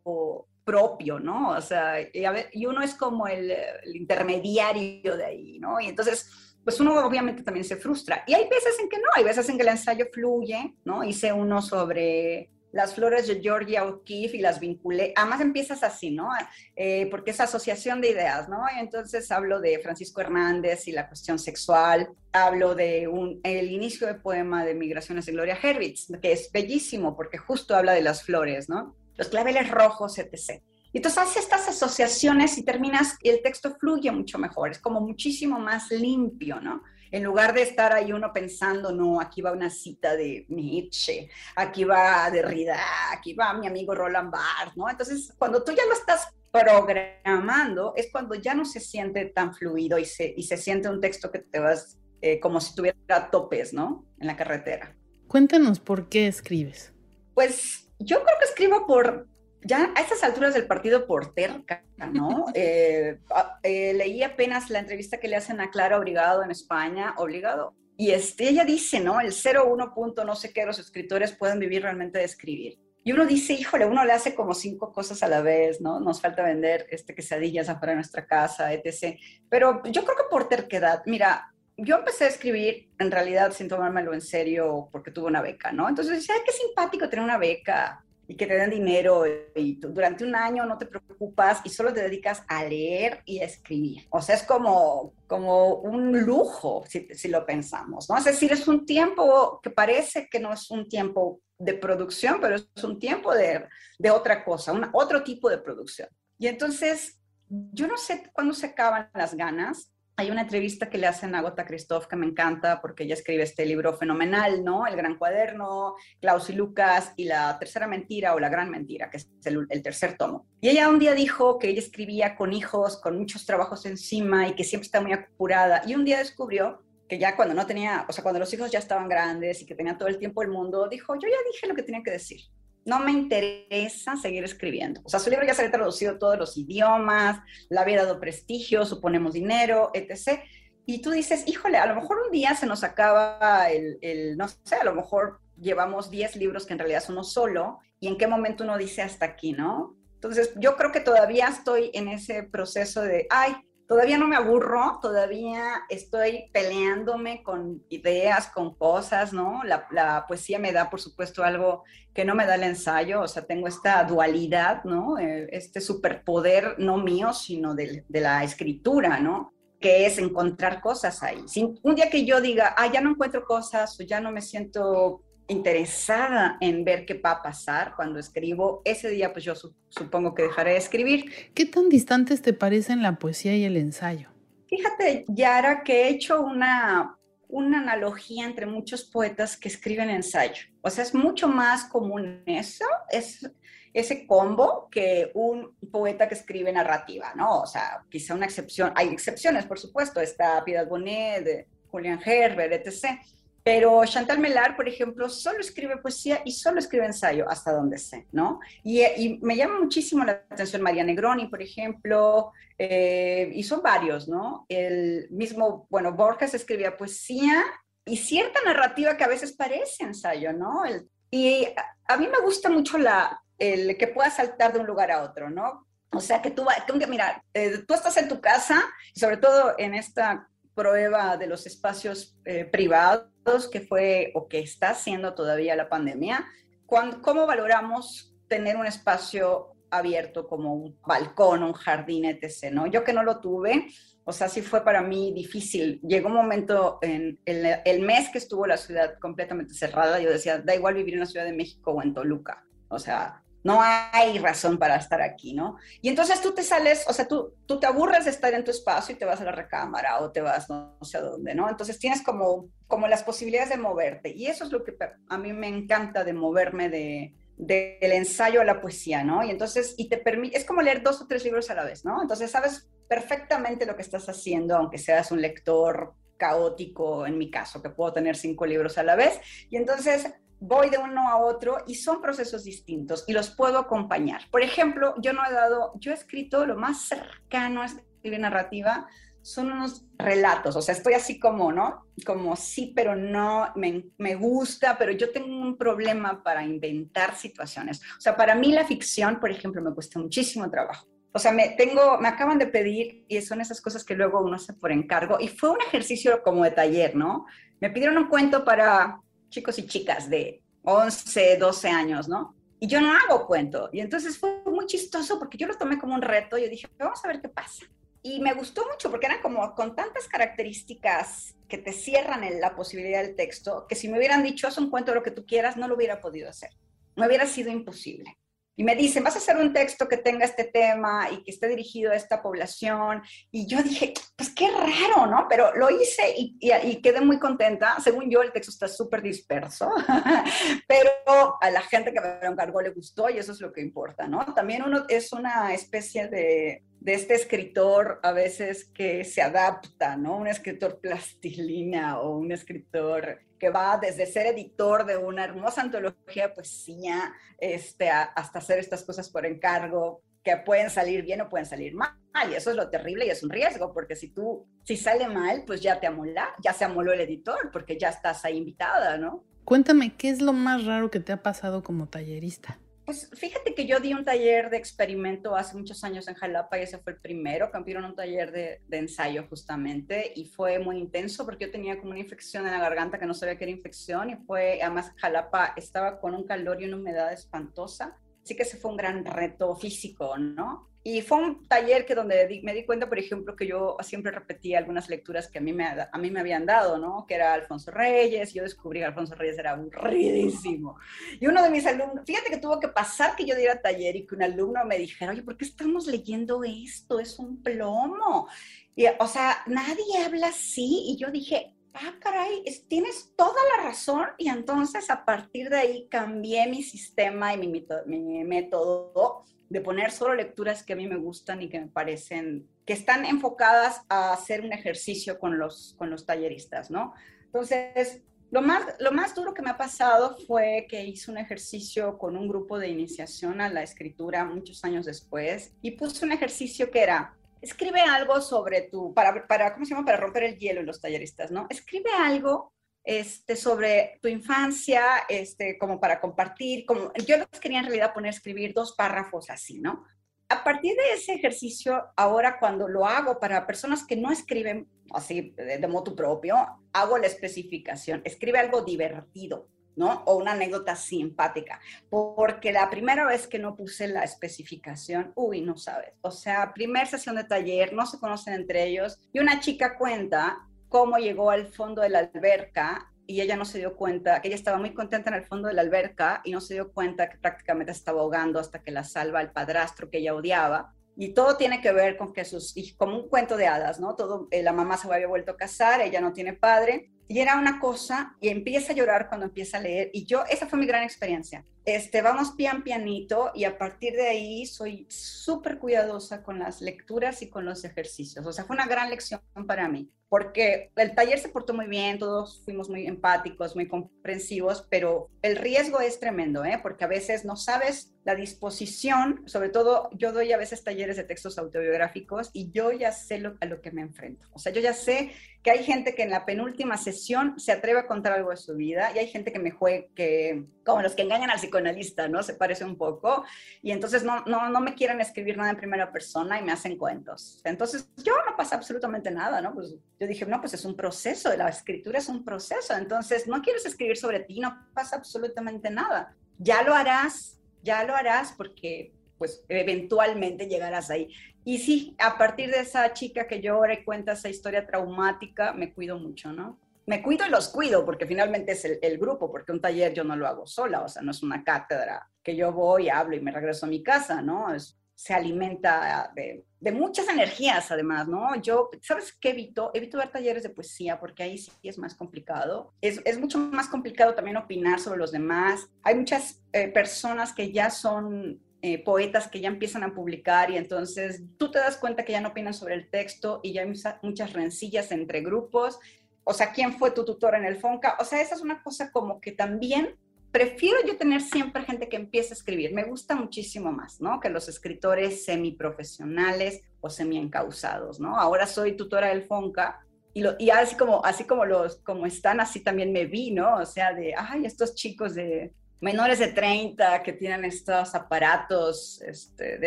propio, ¿no? O sea, y, uno es como el, intermediario de ahí, ¿no? Y entonces, pues uno obviamente también se frustra. Y hay veces en que no, hay veces en que el ensayo fluye, ¿no? Hice uno sobre las flores de Georgia O'Keeffe y las vinculé. Además empiezas así, ¿no? Eh, porque es asociación de ideas, ¿no? Y entonces hablo de Francisco Hernández y la cuestión sexual, hablo de un, el inicio del poema de Migraciones de Gloria Herwitz, que es bellísimo porque justo habla de las flores, ¿no? Los claveles rojos, etc. Y entonces haces estas asociaciones y terminas, y el texto fluye mucho mejor, es como muchísimo más limpio, ¿no? en lugar de estar ahí uno pensando, no, aquí va una cita de Nietzsche, aquí va Derrida, aquí va mi amigo Roland Barthes, ¿no? Entonces, cuando tú ya lo estás programando, es cuando ya no se siente tan fluido y se, y se siente un texto que te vas eh, como si tuviera topes, ¿no? En la carretera. Cuéntanos por qué escribes. Pues yo creo que escribo por, ya a estas alturas del partido por terca, ¿no? *laughs* eh, eh, leí apenas la entrevista que le hacen a Clara Obligado en España, Obligado, y este, ella dice, ¿no? El 0,1 punto no sé qué, los escritores pueden vivir realmente de escribir. Y uno dice, híjole, uno le hace como cinco cosas a la vez, ¿no? Nos falta vender este, quesadillas afuera de nuestra casa, etc. Pero yo creo que por terquedad, mira, yo empecé a escribir en realidad sin tomármelo en serio porque tuve una beca, ¿no? Entonces decía, qué simpático tener una beca y que te den dinero y durante un año no te preocupas y solo te dedicas a leer y escribir. O sea, es como, como un lujo si, lo pensamos, ¿no? Es decir, es un tiempo que parece que no es un tiempo de producción, pero es un tiempo de, de otra cosa, un, otro tipo de producción. Y entonces, yo no sé cuándo se acaban las ganas, hay una entrevista que le hacen a Gota Christoph que me encanta porque ella escribe este libro fenomenal, ¿no? El Gran Cuaderno, Klaus y Lucas y La Tercera Mentira o La Gran Mentira, que es el, tercer tomo. Y ella un día dijo que ella escribía con hijos, con muchos trabajos encima y que siempre está muy apurada. Y un día descubrió que ya cuando no tenía, o sea, cuando los hijos ya estaban grandes y que tenía todo el tiempo del mundo, dijo, yo ya dije lo que tenía que decir no me interesa seguir escribiendo. O sea, su libro ya se ha traducido todos los idiomas, le había dado prestigio, suponemos dinero, etc. Y tú dices, híjole, a lo mejor un día se nos acaba el, el no sé, a lo mejor llevamos 10 libros que en realidad son uno solo, y en qué momento uno dice hasta aquí, ¿no? Entonces, yo creo que todavía estoy en ese proceso de, ay, todavía no me aburro, todavía estoy peleándome con ideas, con cosas, ¿no? La, poesía me da, por supuesto, algo que no me da el ensayo, o sea, tengo esta dualidad, ¿no? Eh, este superpoder no mío, sino de, de, la escritura, ¿no? Que es encontrar cosas ahí. Sin, un día que yo diga, ah, ya no encuentro cosas o ya no me siento interesada en ver qué va a pasar cuando escribo, ese día pues yo su supongo que dejaré de escribir. ¿Qué tan distantes te parecen la poesía y el ensayo? Fíjate, Yara, que he hecho una, una analogía entre muchos poetas que escriben ensayo. O sea, es mucho más común eso, es ese combo que un poeta que escribe narrativa, ¿no? O sea, quizá una excepción, hay excepciones, por supuesto, está Piedad Bonet, Julian Herbert, etc., pero Chantal Melar, por ejemplo, solo escribe poesía y solo escribe ensayo, hasta donde sé, ¿no? Y, y me llama muchísimo la atención María Negroni, por ejemplo, eh, y son varios, ¿no? El mismo, bueno, Borges escribía poesía y cierta narrativa que a veces parece ensayo, ¿no? El, y a, a, mí me gusta mucho la, el que pueda saltar de un lugar a otro, ¿no? O sea, que tú, que, mira, eh, tú estás en tu casa, sobre todo en esta prueba de los espacios eh, privados, que fue o que está haciendo todavía la pandemia, ¿cómo valoramos tener un espacio abierto como un balcón, un jardín, etc.? ¿no? Yo que no lo tuve, o sea, sí fue para mí difícil. Llegó un momento en el, el mes que estuvo la ciudad completamente cerrada, yo decía, da igual vivir en la Ciudad de México o en Toluca. O sea, no hay razón para estar aquí, ¿no? Y entonces tú te sales, o sea, tú, tú te aburres de estar en tu espacio y te vas a la recámara o te vas no, sé a dónde, ¿no? Entonces tienes como, como las posibilidades de moverte. Y eso es lo que a mí me encanta de moverme de, de, del ensayo a la poesía, ¿no? Y entonces, y te permite, es como leer dos o tres libros a la vez, ¿no? Entonces sabes perfectamente lo que estás haciendo, aunque seas un lector caótico, en mi caso, que puedo tener cinco libros a la vez. Y entonces voy de uno a otro y son procesos distintos y los puedo acompañar. Por ejemplo, yo no he dado, yo he escrito lo más cercano a escribir narrativa, son unos relatos, o sea, estoy así como, ¿no? Como sí, pero no, me, me, gusta, pero yo tengo un problema para inventar situaciones. O sea, para mí la ficción, por ejemplo, me cuesta muchísimo trabajo. O sea, me, tengo, me acaban de pedir y son esas cosas que luego uno hace por encargo y fue un ejercicio como de taller, ¿no? Me pidieron un cuento para chicos y chicas de 11, 12 años, ¿no? Y yo no hago cuento. Y entonces fue muy chistoso porque yo lo tomé como un reto. Yo dije, vamos a ver qué pasa. Y me gustó mucho porque eran como con tantas características que te cierran en la posibilidad del texto, que si me hubieran dicho, haz un cuento de lo que tú quieras, no lo hubiera podido hacer. No hubiera sido imposible. Y me dicen, vas a hacer un texto que tenga este tema y que esté dirigido a esta población. Y yo dije, pues qué raro, ¿no? Pero lo hice y, quedé muy contenta. Según yo, el texto está súper disperso, *laughs* pero a la gente que me encargó le gustó y eso es lo que importa, ¿no? También es una especie de este escritor a veces que se adapta, ¿no? Un escritor plastilina o un escritor que va desde ser editor de una hermosa antología de poesía este, hasta hacer estas cosas por encargo, que pueden salir bien o pueden salir mal. Y eso es lo terrible y es un riesgo, porque si tú, si sale mal, pues ya te amola, ya se amoló el editor, porque ya estás ahí invitada, ¿no? Cuéntame, ¿qué es lo más raro que te ha pasado como tallerista? Pues fíjate que yo di un taller de experimento hace muchos años en Jalapa y ese fue el primero, que un taller de, ensayo justamente y fue muy intenso porque yo tenía como una infección en la garganta que no sabía que era infección y fue, además Jalapa estaba con un calor y una humedad espantosa sí que ese fue un gran reto físico, ¿no? Y fue un taller que donde me di cuenta, por ejemplo, que yo siempre repetía algunas lecturas que a mí me, a mí me habían dado, ¿no? Que era Alfonso Reyes, yo descubrí que Alfonso Reyes era aburridísimo. Y uno de mis alumnos, fíjate que tuvo que pasar que yo diera taller y que un alumno me dijera, oye, ¿por qué estamos leyendo esto? Es un plomo. Y, o sea, nadie habla así. Y yo dije, ah, caray, tienes toda la razón y entonces a partir de ahí cambié mi sistema y mi, mi, método de poner solo lecturas que a mí me gustan y que me parecen que están enfocadas a hacer un ejercicio con los, con los talleristas, ¿no? Entonces, lo más, lo más duro que me ha pasado fue que hice un ejercicio con un grupo de iniciación a la escritura muchos años después y puse un ejercicio que era, escribe algo sobre tu, para, para, ¿cómo se llama? Para romper el hielo en los talleristas, ¿no? Escribe algo este, sobre tu infancia, este, como para compartir, como yo les quería en realidad poner escribir dos párrafos así, ¿no? A partir de ese ejercicio, ahora cuando lo hago para personas que no escriben así de, de modo propio, hago la especificación, escribe algo divertido, ¿no? O una anécdota simpática, porque la primera vez que no puse la especificación, uy, no sabes, o sea, primer sesión de taller, no se conocen entre ellos, y una chica cuenta cómo llegó al fondo de la alberca y ella no se dio cuenta, que ella estaba muy contenta en el fondo de la alberca y no se dio cuenta que prácticamente estaba ahogando hasta que la salva el padrastro que ella odiaba. Y todo tiene que ver con que sus, como un cuento de hadas, ¿no? Todo, eh, la mamá se había vuelto a casar, ella no tiene padre, y era una cosa, y empieza a llorar cuando empieza a leer, y yo, esa fue mi gran experiencia. Este, vamos pian pianito, y a partir de ahí soy súper cuidadosa con las lecturas y con los ejercicios. O sea, fue una gran lección para mí porque el taller se portó muy bien, todos fuimos muy empáticos, muy comprensivos, pero el riesgo es tremendo, ¿eh? porque a veces no sabes la disposición, sobre todo yo doy a veces talleres de textos autobiográficos y yo ya sé lo, a lo que me enfrento. O sea, yo ya sé que hay gente que en la penúltima sesión se atreve a contar algo de su vida y hay gente que me juega, que, como los que engañan al psicoanalista, ¿no? Se parece un poco y entonces no, no, no me quieren escribir nada en primera persona y me hacen cuentos. Entonces yo no pasa absolutamente nada, ¿no? Pues yo dije, no, pues es un proceso, la escritura es un proceso, entonces no quieres escribir sobre ti, no pasa absolutamente nada. Ya lo harás, ya lo harás porque pues eventualmente llegarás ahí. Y sí, a partir de esa chica que llora y cuenta esa historia traumática, me cuido mucho, ¿no? Me cuido y los cuido, porque finalmente es el, grupo, porque un taller yo no lo hago sola, o sea, no es una cátedra que yo voy, hablo y me regreso a mi casa, ¿no? Es, se alimenta de, de, muchas energías, además, ¿no? Yo, ¿sabes qué evito? Evito ver talleres de poesía, porque ahí sí es más complicado. Es, es mucho más complicado también opinar sobre los demás. Hay muchas eh, personas que ya son eh, poetas que ya empiezan a publicar y entonces tú te das cuenta que ya no opinan sobre el texto y ya hay muchas rencillas entre grupos. O sea, ¿quién fue tu tutor en el FONCA? O sea, esa es una cosa como que también prefiero yo tener siempre gente que empiece a escribir. Me gusta muchísimo más, ¿no? Que los escritores semiprofesionales o semi-encausados, ¿no? Ahora soy tutora del FONCA y, así como así como los como están así también me vi no o sea de ay estos chicos de menores de 30 que tienen estos aparatos este, de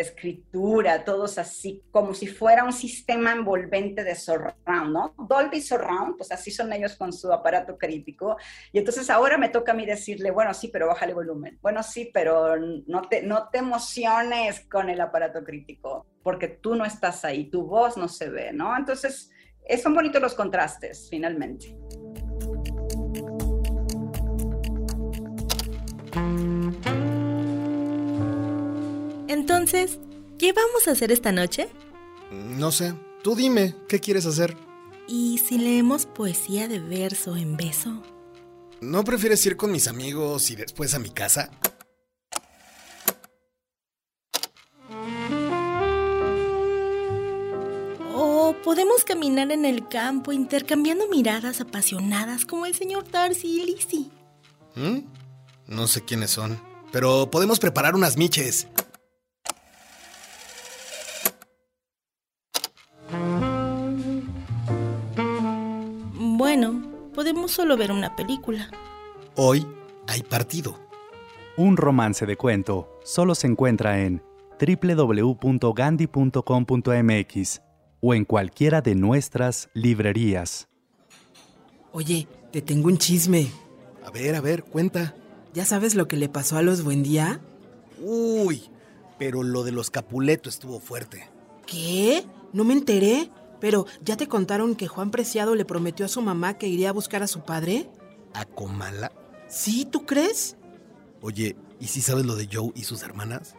escritura, todos así, como si fuera un sistema envolvente de surround, ¿no? Dolby Surround, pues así son ellos con su aparato crítico. Y entonces ahora me toca a mí decirle, bueno, sí, pero bájale volumen. Bueno, sí, pero no te, no te emociones con el aparato crítico, porque tú no estás ahí, tu voz no se ve, ¿no? Entonces, son bonitos los contrastes, finalmente. Entonces, ¿qué vamos a hacer esta noche? No sé. Tú dime, ¿qué quieres hacer? ¿Y si leemos poesía de verso en beso? ¿No prefieres ir con mis amigos y después a mi casa? Podemos caminar en el campo intercambiando miradas apasionadas como el señor Darcy y Lizzie. ¿Mm? No sé quiénes son, pero podemos preparar unas miches. Bueno, podemos solo ver una película. Hoy hay partido. Un romance de cuento solo se encuentra en www.gandhi.com.mx o en cualquiera de nuestras librerías. Oye, te tengo un chisme. A ver, a ver, cuenta. ¿Ya sabes lo que le pasó a los Buendía? Uy, pero lo de los Capuleto estuvo fuerte. ¿Qué? No me enteré. Pero, ¿ya te contaron que Juan Preciado le prometió a su mamá que iría a buscar a su padre? ¿A Comala? Sí, ¿tú crees? Oye, ¿y si sabes lo de Joe y sus hermanas?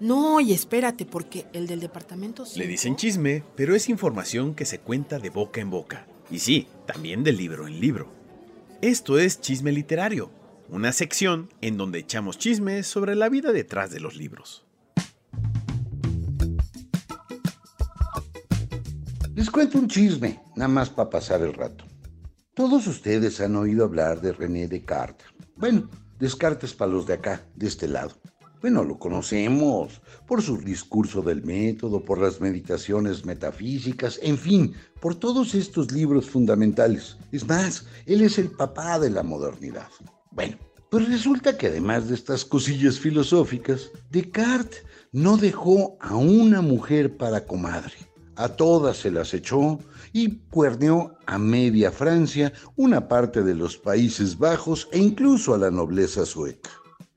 No, y espérate, porque el del departamento... Le dicen chisme, pero es información que se cuenta de boca en boca. Y sí, también de libro en libro. Esto es Chisme Literario, una sección en donde echamos chismes sobre la vida detrás de los libros. Les cuento un chisme, nada más para pasar el rato. Todos ustedes han oído hablar de René Descartes. Bueno, Descartes para los de acá, de este lado. Bueno, lo conocemos por su discurso del método, por las meditaciones metafísicas, en fin, por todos estos libros fundamentales. Es más, él es el papá de la modernidad. Bueno, pues resulta que además de estas cosillas filosóficas, Descartes no dejó a una mujer para comadre. A todas se las echó y cuerneó a media Francia, una parte de los Países Bajos e incluso a la nobleza sueca.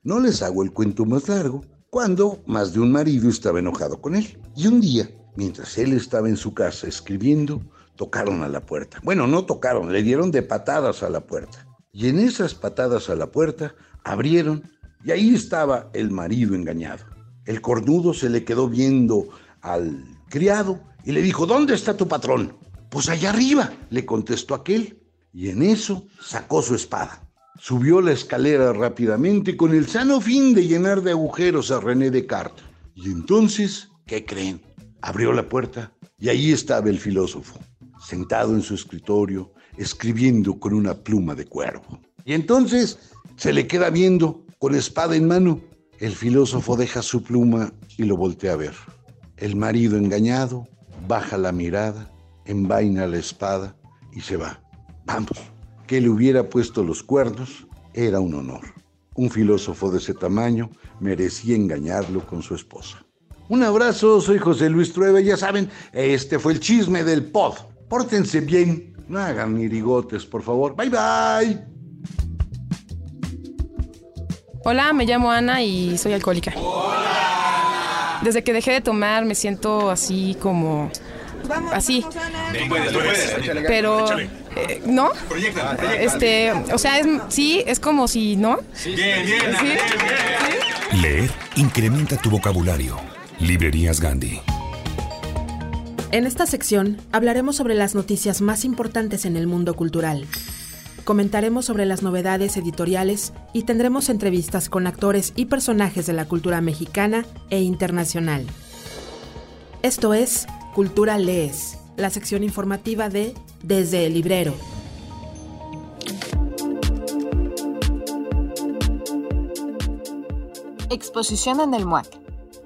No les hago el cuento más largo, cuando más de un marido estaba enojado con él. Y un día, mientras él estaba en su casa escribiendo, tocaron a la puerta. Bueno, no tocaron, le dieron de patadas a la puerta. Y en esas patadas a la puerta abrieron y ahí estaba el marido engañado. El cornudo se le quedó viendo al criado y le dijo, ¿dónde está tu patrón? Pues allá arriba, le contestó aquel. Y en eso sacó su espada. Subió la escalera rápidamente con el sano fin de llenar de agujeros a René Descartes. Y entonces, ¿qué creen? Abrió la puerta y ahí estaba el filósofo, sentado en su escritorio, escribiendo con una pluma de cuervo. Y entonces se le queda viendo con espada en mano. El filósofo deja su pluma y lo voltea a ver. El marido engañado baja la mirada, envaina la espada y se va. Vamos, que le hubiera puesto los cuernos era un honor. Un filósofo de ese tamaño merecía engañarlo con su esposa. Un abrazo, soy José Luis Trueba, ya saben, este fue el chisme del pod. Pórtense bien, no hagan mirigotes, por favor. Bye bye. Hola, me llamo Ana y soy alcohólica. Desde que dejé de tomar me siento así como... Así. Pero... eh, ¿No? Este, o sea, es, sí, es como si, ¿no? Bien, bien, ¿Sí? Leer incrementa tu vocabulario. Librerías Gandhi. En esta sección hablaremos sobre las noticias más importantes en el mundo cultural. Comentaremos sobre las novedades editoriales y tendremos entrevistas con actores y personajes de la cultura mexicana e internacional. Esto es Cultura Lees, la sección informativa de Desde el Librero. Exposición en el MUAC.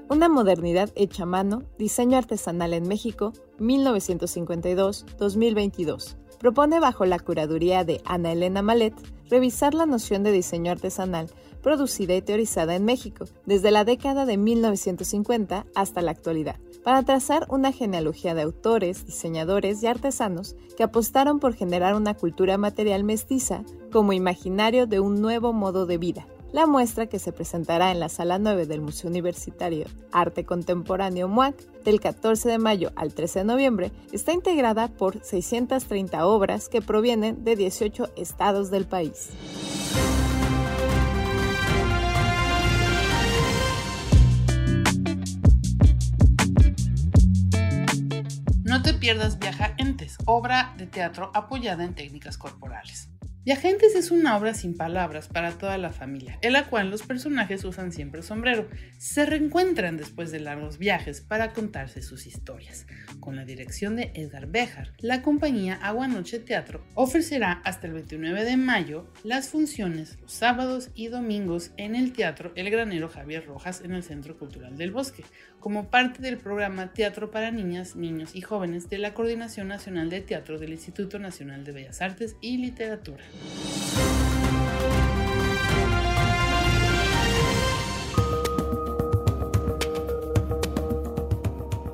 Una modernidad hecha a mano, diseño artesanal en México, 1952-2022. Propone bajo la curaduría de Ana Elena Malet revisar la noción de diseño artesanal producida y teorizada en México desde la década de 1950 hasta la actualidad, para trazar una genealogía de autores, diseñadores y artesanos que apostaron por generar una cultura material mestiza como imaginario de un nuevo modo de vida. La muestra que se presentará en la Sala 9 del Museo Universitario Arte Contemporáneo MUAC del 14 de mayo al 13 de noviembre está integrada por 630 obras que provienen de 18 estados del país. No te pierdas Viaja Entes, obra de teatro apoyada en técnicas corporales. Viajentes es una obra sin palabras para toda la familia, en la cual los personajes usan siempre sombrero. Se reencuentran después de largos viajes para contarse sus historias. Con la dirección de Edgar Bejar, la compañía Agua Noche Teatro ofrecerá hasta el 29 de mayo las funciones los sábados y domingos en el Teatro El Granero Javier Rojas en el Centro Cultural del Bosque, como parte del programa Teatro para Niñas, Niños y Jóvenes de la Coordinación Nacional de Teatro del Instituto Nacional de Bellas Artes y Literatura.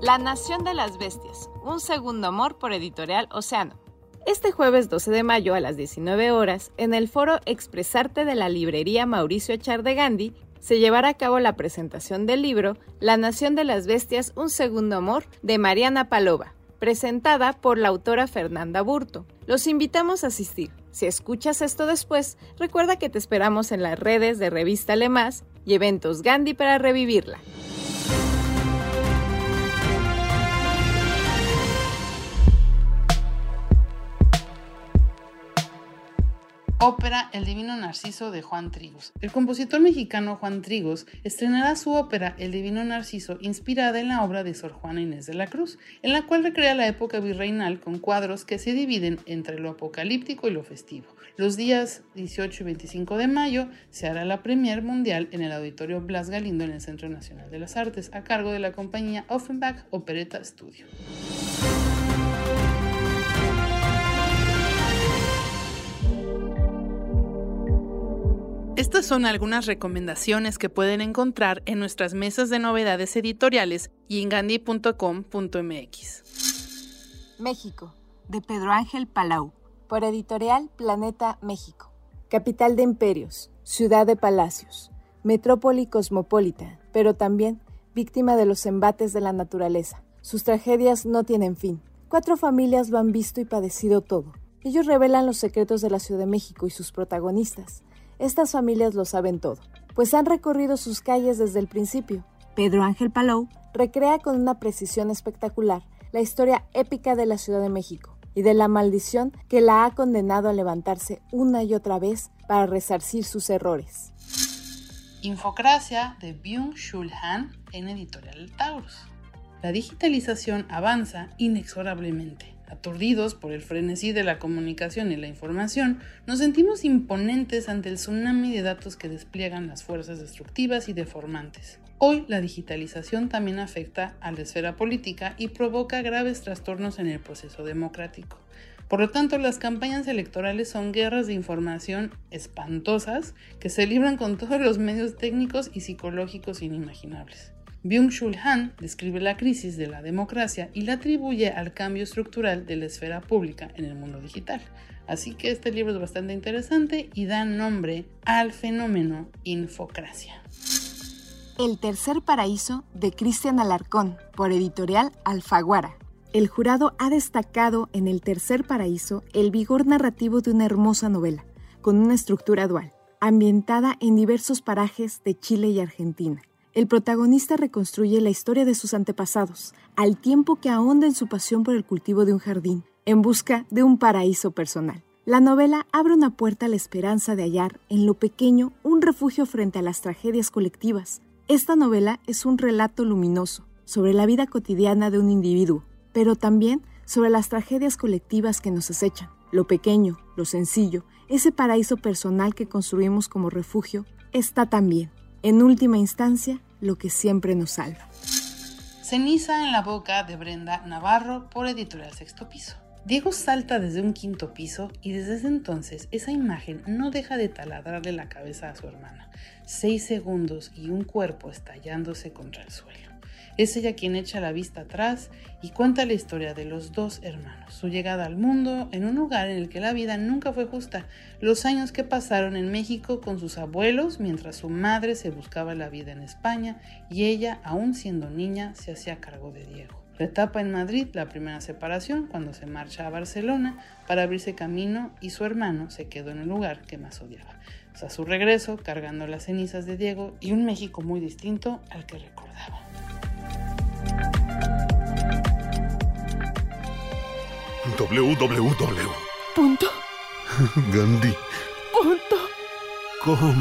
La Nación de las Bestias, un segundo amor por editorial Océano. Este jueves 12 de mayo a las 19 horas, en el foro Expresarte de la librería Mauricio Echar de Gandhi, se llevará a cabo la presentación del libro La Nación de las Bestias, un segundo amor, de Mariana Palova, presentada por la autora Fernanda Burto. Los invitamos a asistir. Si escuchas esto después, recuerda que te esperamos en las redes de Revista Lemás y eventos Gandhi para revivirla. Ópera El Divino Narciso de Juan Trigos. El compositor mexicano Juan Trigos estrenará su ópera El Divino Narciso inspirada en la obra de Sor Juana Inés de la Cruz, en la cual recrea la época virreinal con cuadros que se dividen entre lo apocalíptico y lo festivo. Los días 18 y 25 de mayo se hará la premier mundial en el Auditorio Blas Galindo en el Centro Nacional de las Artes, a cargo de la compañía Offenbach Operetta Studio. Estas son algunas recomendaciones que pueden encontrar en nuestras mesas de novedades editoriales y en gandhi.com.mx. México, de Pedro Ángel Palau, por editorial Planeta México. Capital de imperios, ciudad de palacios, metrópoli cosmopolita, pero también víctima de los embates de la naturaleza. Sus tragedias no tienen fin. Cuatro familias lo han visto y padecido todo. Ellos revelan los secretos de la Ciudad de México y sus protagonistas estas familias lo saben todo, pues han recorrido sus calles desde el principio. Pedro Ángel Palou recrea con una precisión espectacular la historia épica de la Ciudad de México y de la maldición que la ha condenado a levantarse una y otra vez para resarcir sus errores. Infocracia de Byung-Chul Han en Editorial Taurus. La digitalización avanza inexorablemente. Aturdidos por el frenesí de la comunicación y la información, nos sentimos imponentes ante el tsunami de datos que despliegan las fuerzas destructivas y deformantes. Hoy la digitalización también afecta a la esfera política y provoca graves trastornos en el proceso democrático. Por lo tanto, las campañas electorales son guerras de información espantosas que se libran con todos los medios técnicos y psicológicos inimaginables. Byung-Chul Han describe la crisis de la democracia y la atribuye al cambio estructural de la esfera pública en el mundo digital. Así que este libro es bastante interesante y da nombre al fenómeno infocracia. El tercer paraíso de Cristian Alarcón, por editorial Alfaguara. El jurado ha destacado en El tercer paraíso el vigor narrativo de una hermosa novela, con una estructura dual, ambientada en diversos parajes de Chile y Argentina el protagonista reconstruye la historia de sus antepasados, al tiempo que ahonda en su pasión por el cultivo de un jardín, en busca de un paraíso personal. La novela abre una puerta a la esperanza de hallar, en lo pequeño, un refugio frente a las tragedias colectivas. Esta novela es un relato luminoso sobre la vida cotidiana de un individuo, pero también sobre las tragedias colectivas que nos acechan. Lo pequeño, lo sencillo, ese paraíso personal que construimos como refugio, está también, en última instancia, lo que siempre nos salva. Ceniza en la boca de Brenda Navarro por Editorial Sexto Piso. Diego salta desde un quinto piso y desde entonces esa imagen no deja de taladrarle la cabeza a su hermana. Seis segundos y un cuerpo estallándose contra el suelo. Es ella quien echa la vista atrás y cuenta la historia de los dos hermanos, su llegada al mundo en un lugar en el que la vida nunca fue justa, los años que pasaron en México con sus abuelos mientras su madre se buscaba la vida en España y ella, aún siendo niña, se hacía cargo de Diego. La etapa en Madrid, la primera separación, cuando se marcha a Barcelona para abrirse camino y su hermano se quedó en el lugar que más odiaba. O su regreso cargando las cenizas de Diego y un México muy distinto al que recordaba. Www. Punto. *laughs* Gandhi. Punto. Com.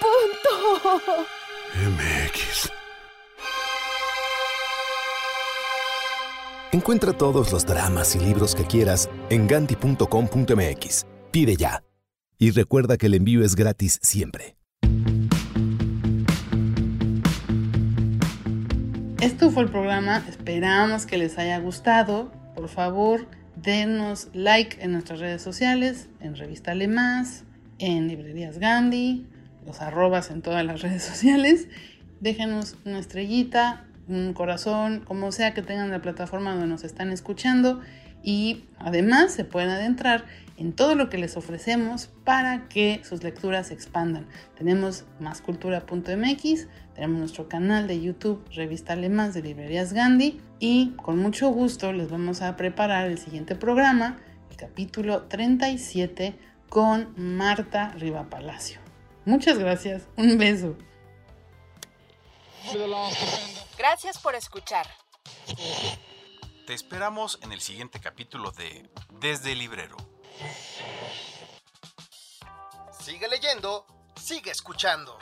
Punto. MX. Encuentra todos los dramas y libros que quieras en gandhi.com.mx. Pide ya. Y recuerda que el envío es gratis siempre. Esto fue el programa, esperamos que les haya gustado. Por favor, denos like en nuestras redes sociales, en Revista Le Más, en Librerías Gandhi, los arrobas en todas las *laughs* redes sociales. Déjenos una estrellita, un corazón, como sea que tengan la plataforma donde nos están escuchando. Y además se pueden adentrar en todo lo que les ofrecemos para que sus lecturas se expandan. Tenemos máscultura.mx, tenemos nuestro canal de YouTube Revista Más de Librerías Gandhi y con mucho gusto les vamos a preparar el siguiente programa, el capítulo 37 con Marta Riva Palacio. Muchas gracias, un beso. Gracias por escuchar. Te esperamos en el siguiente capítulo de Desde el Librero. Sigue leyendo, sigue escuchando.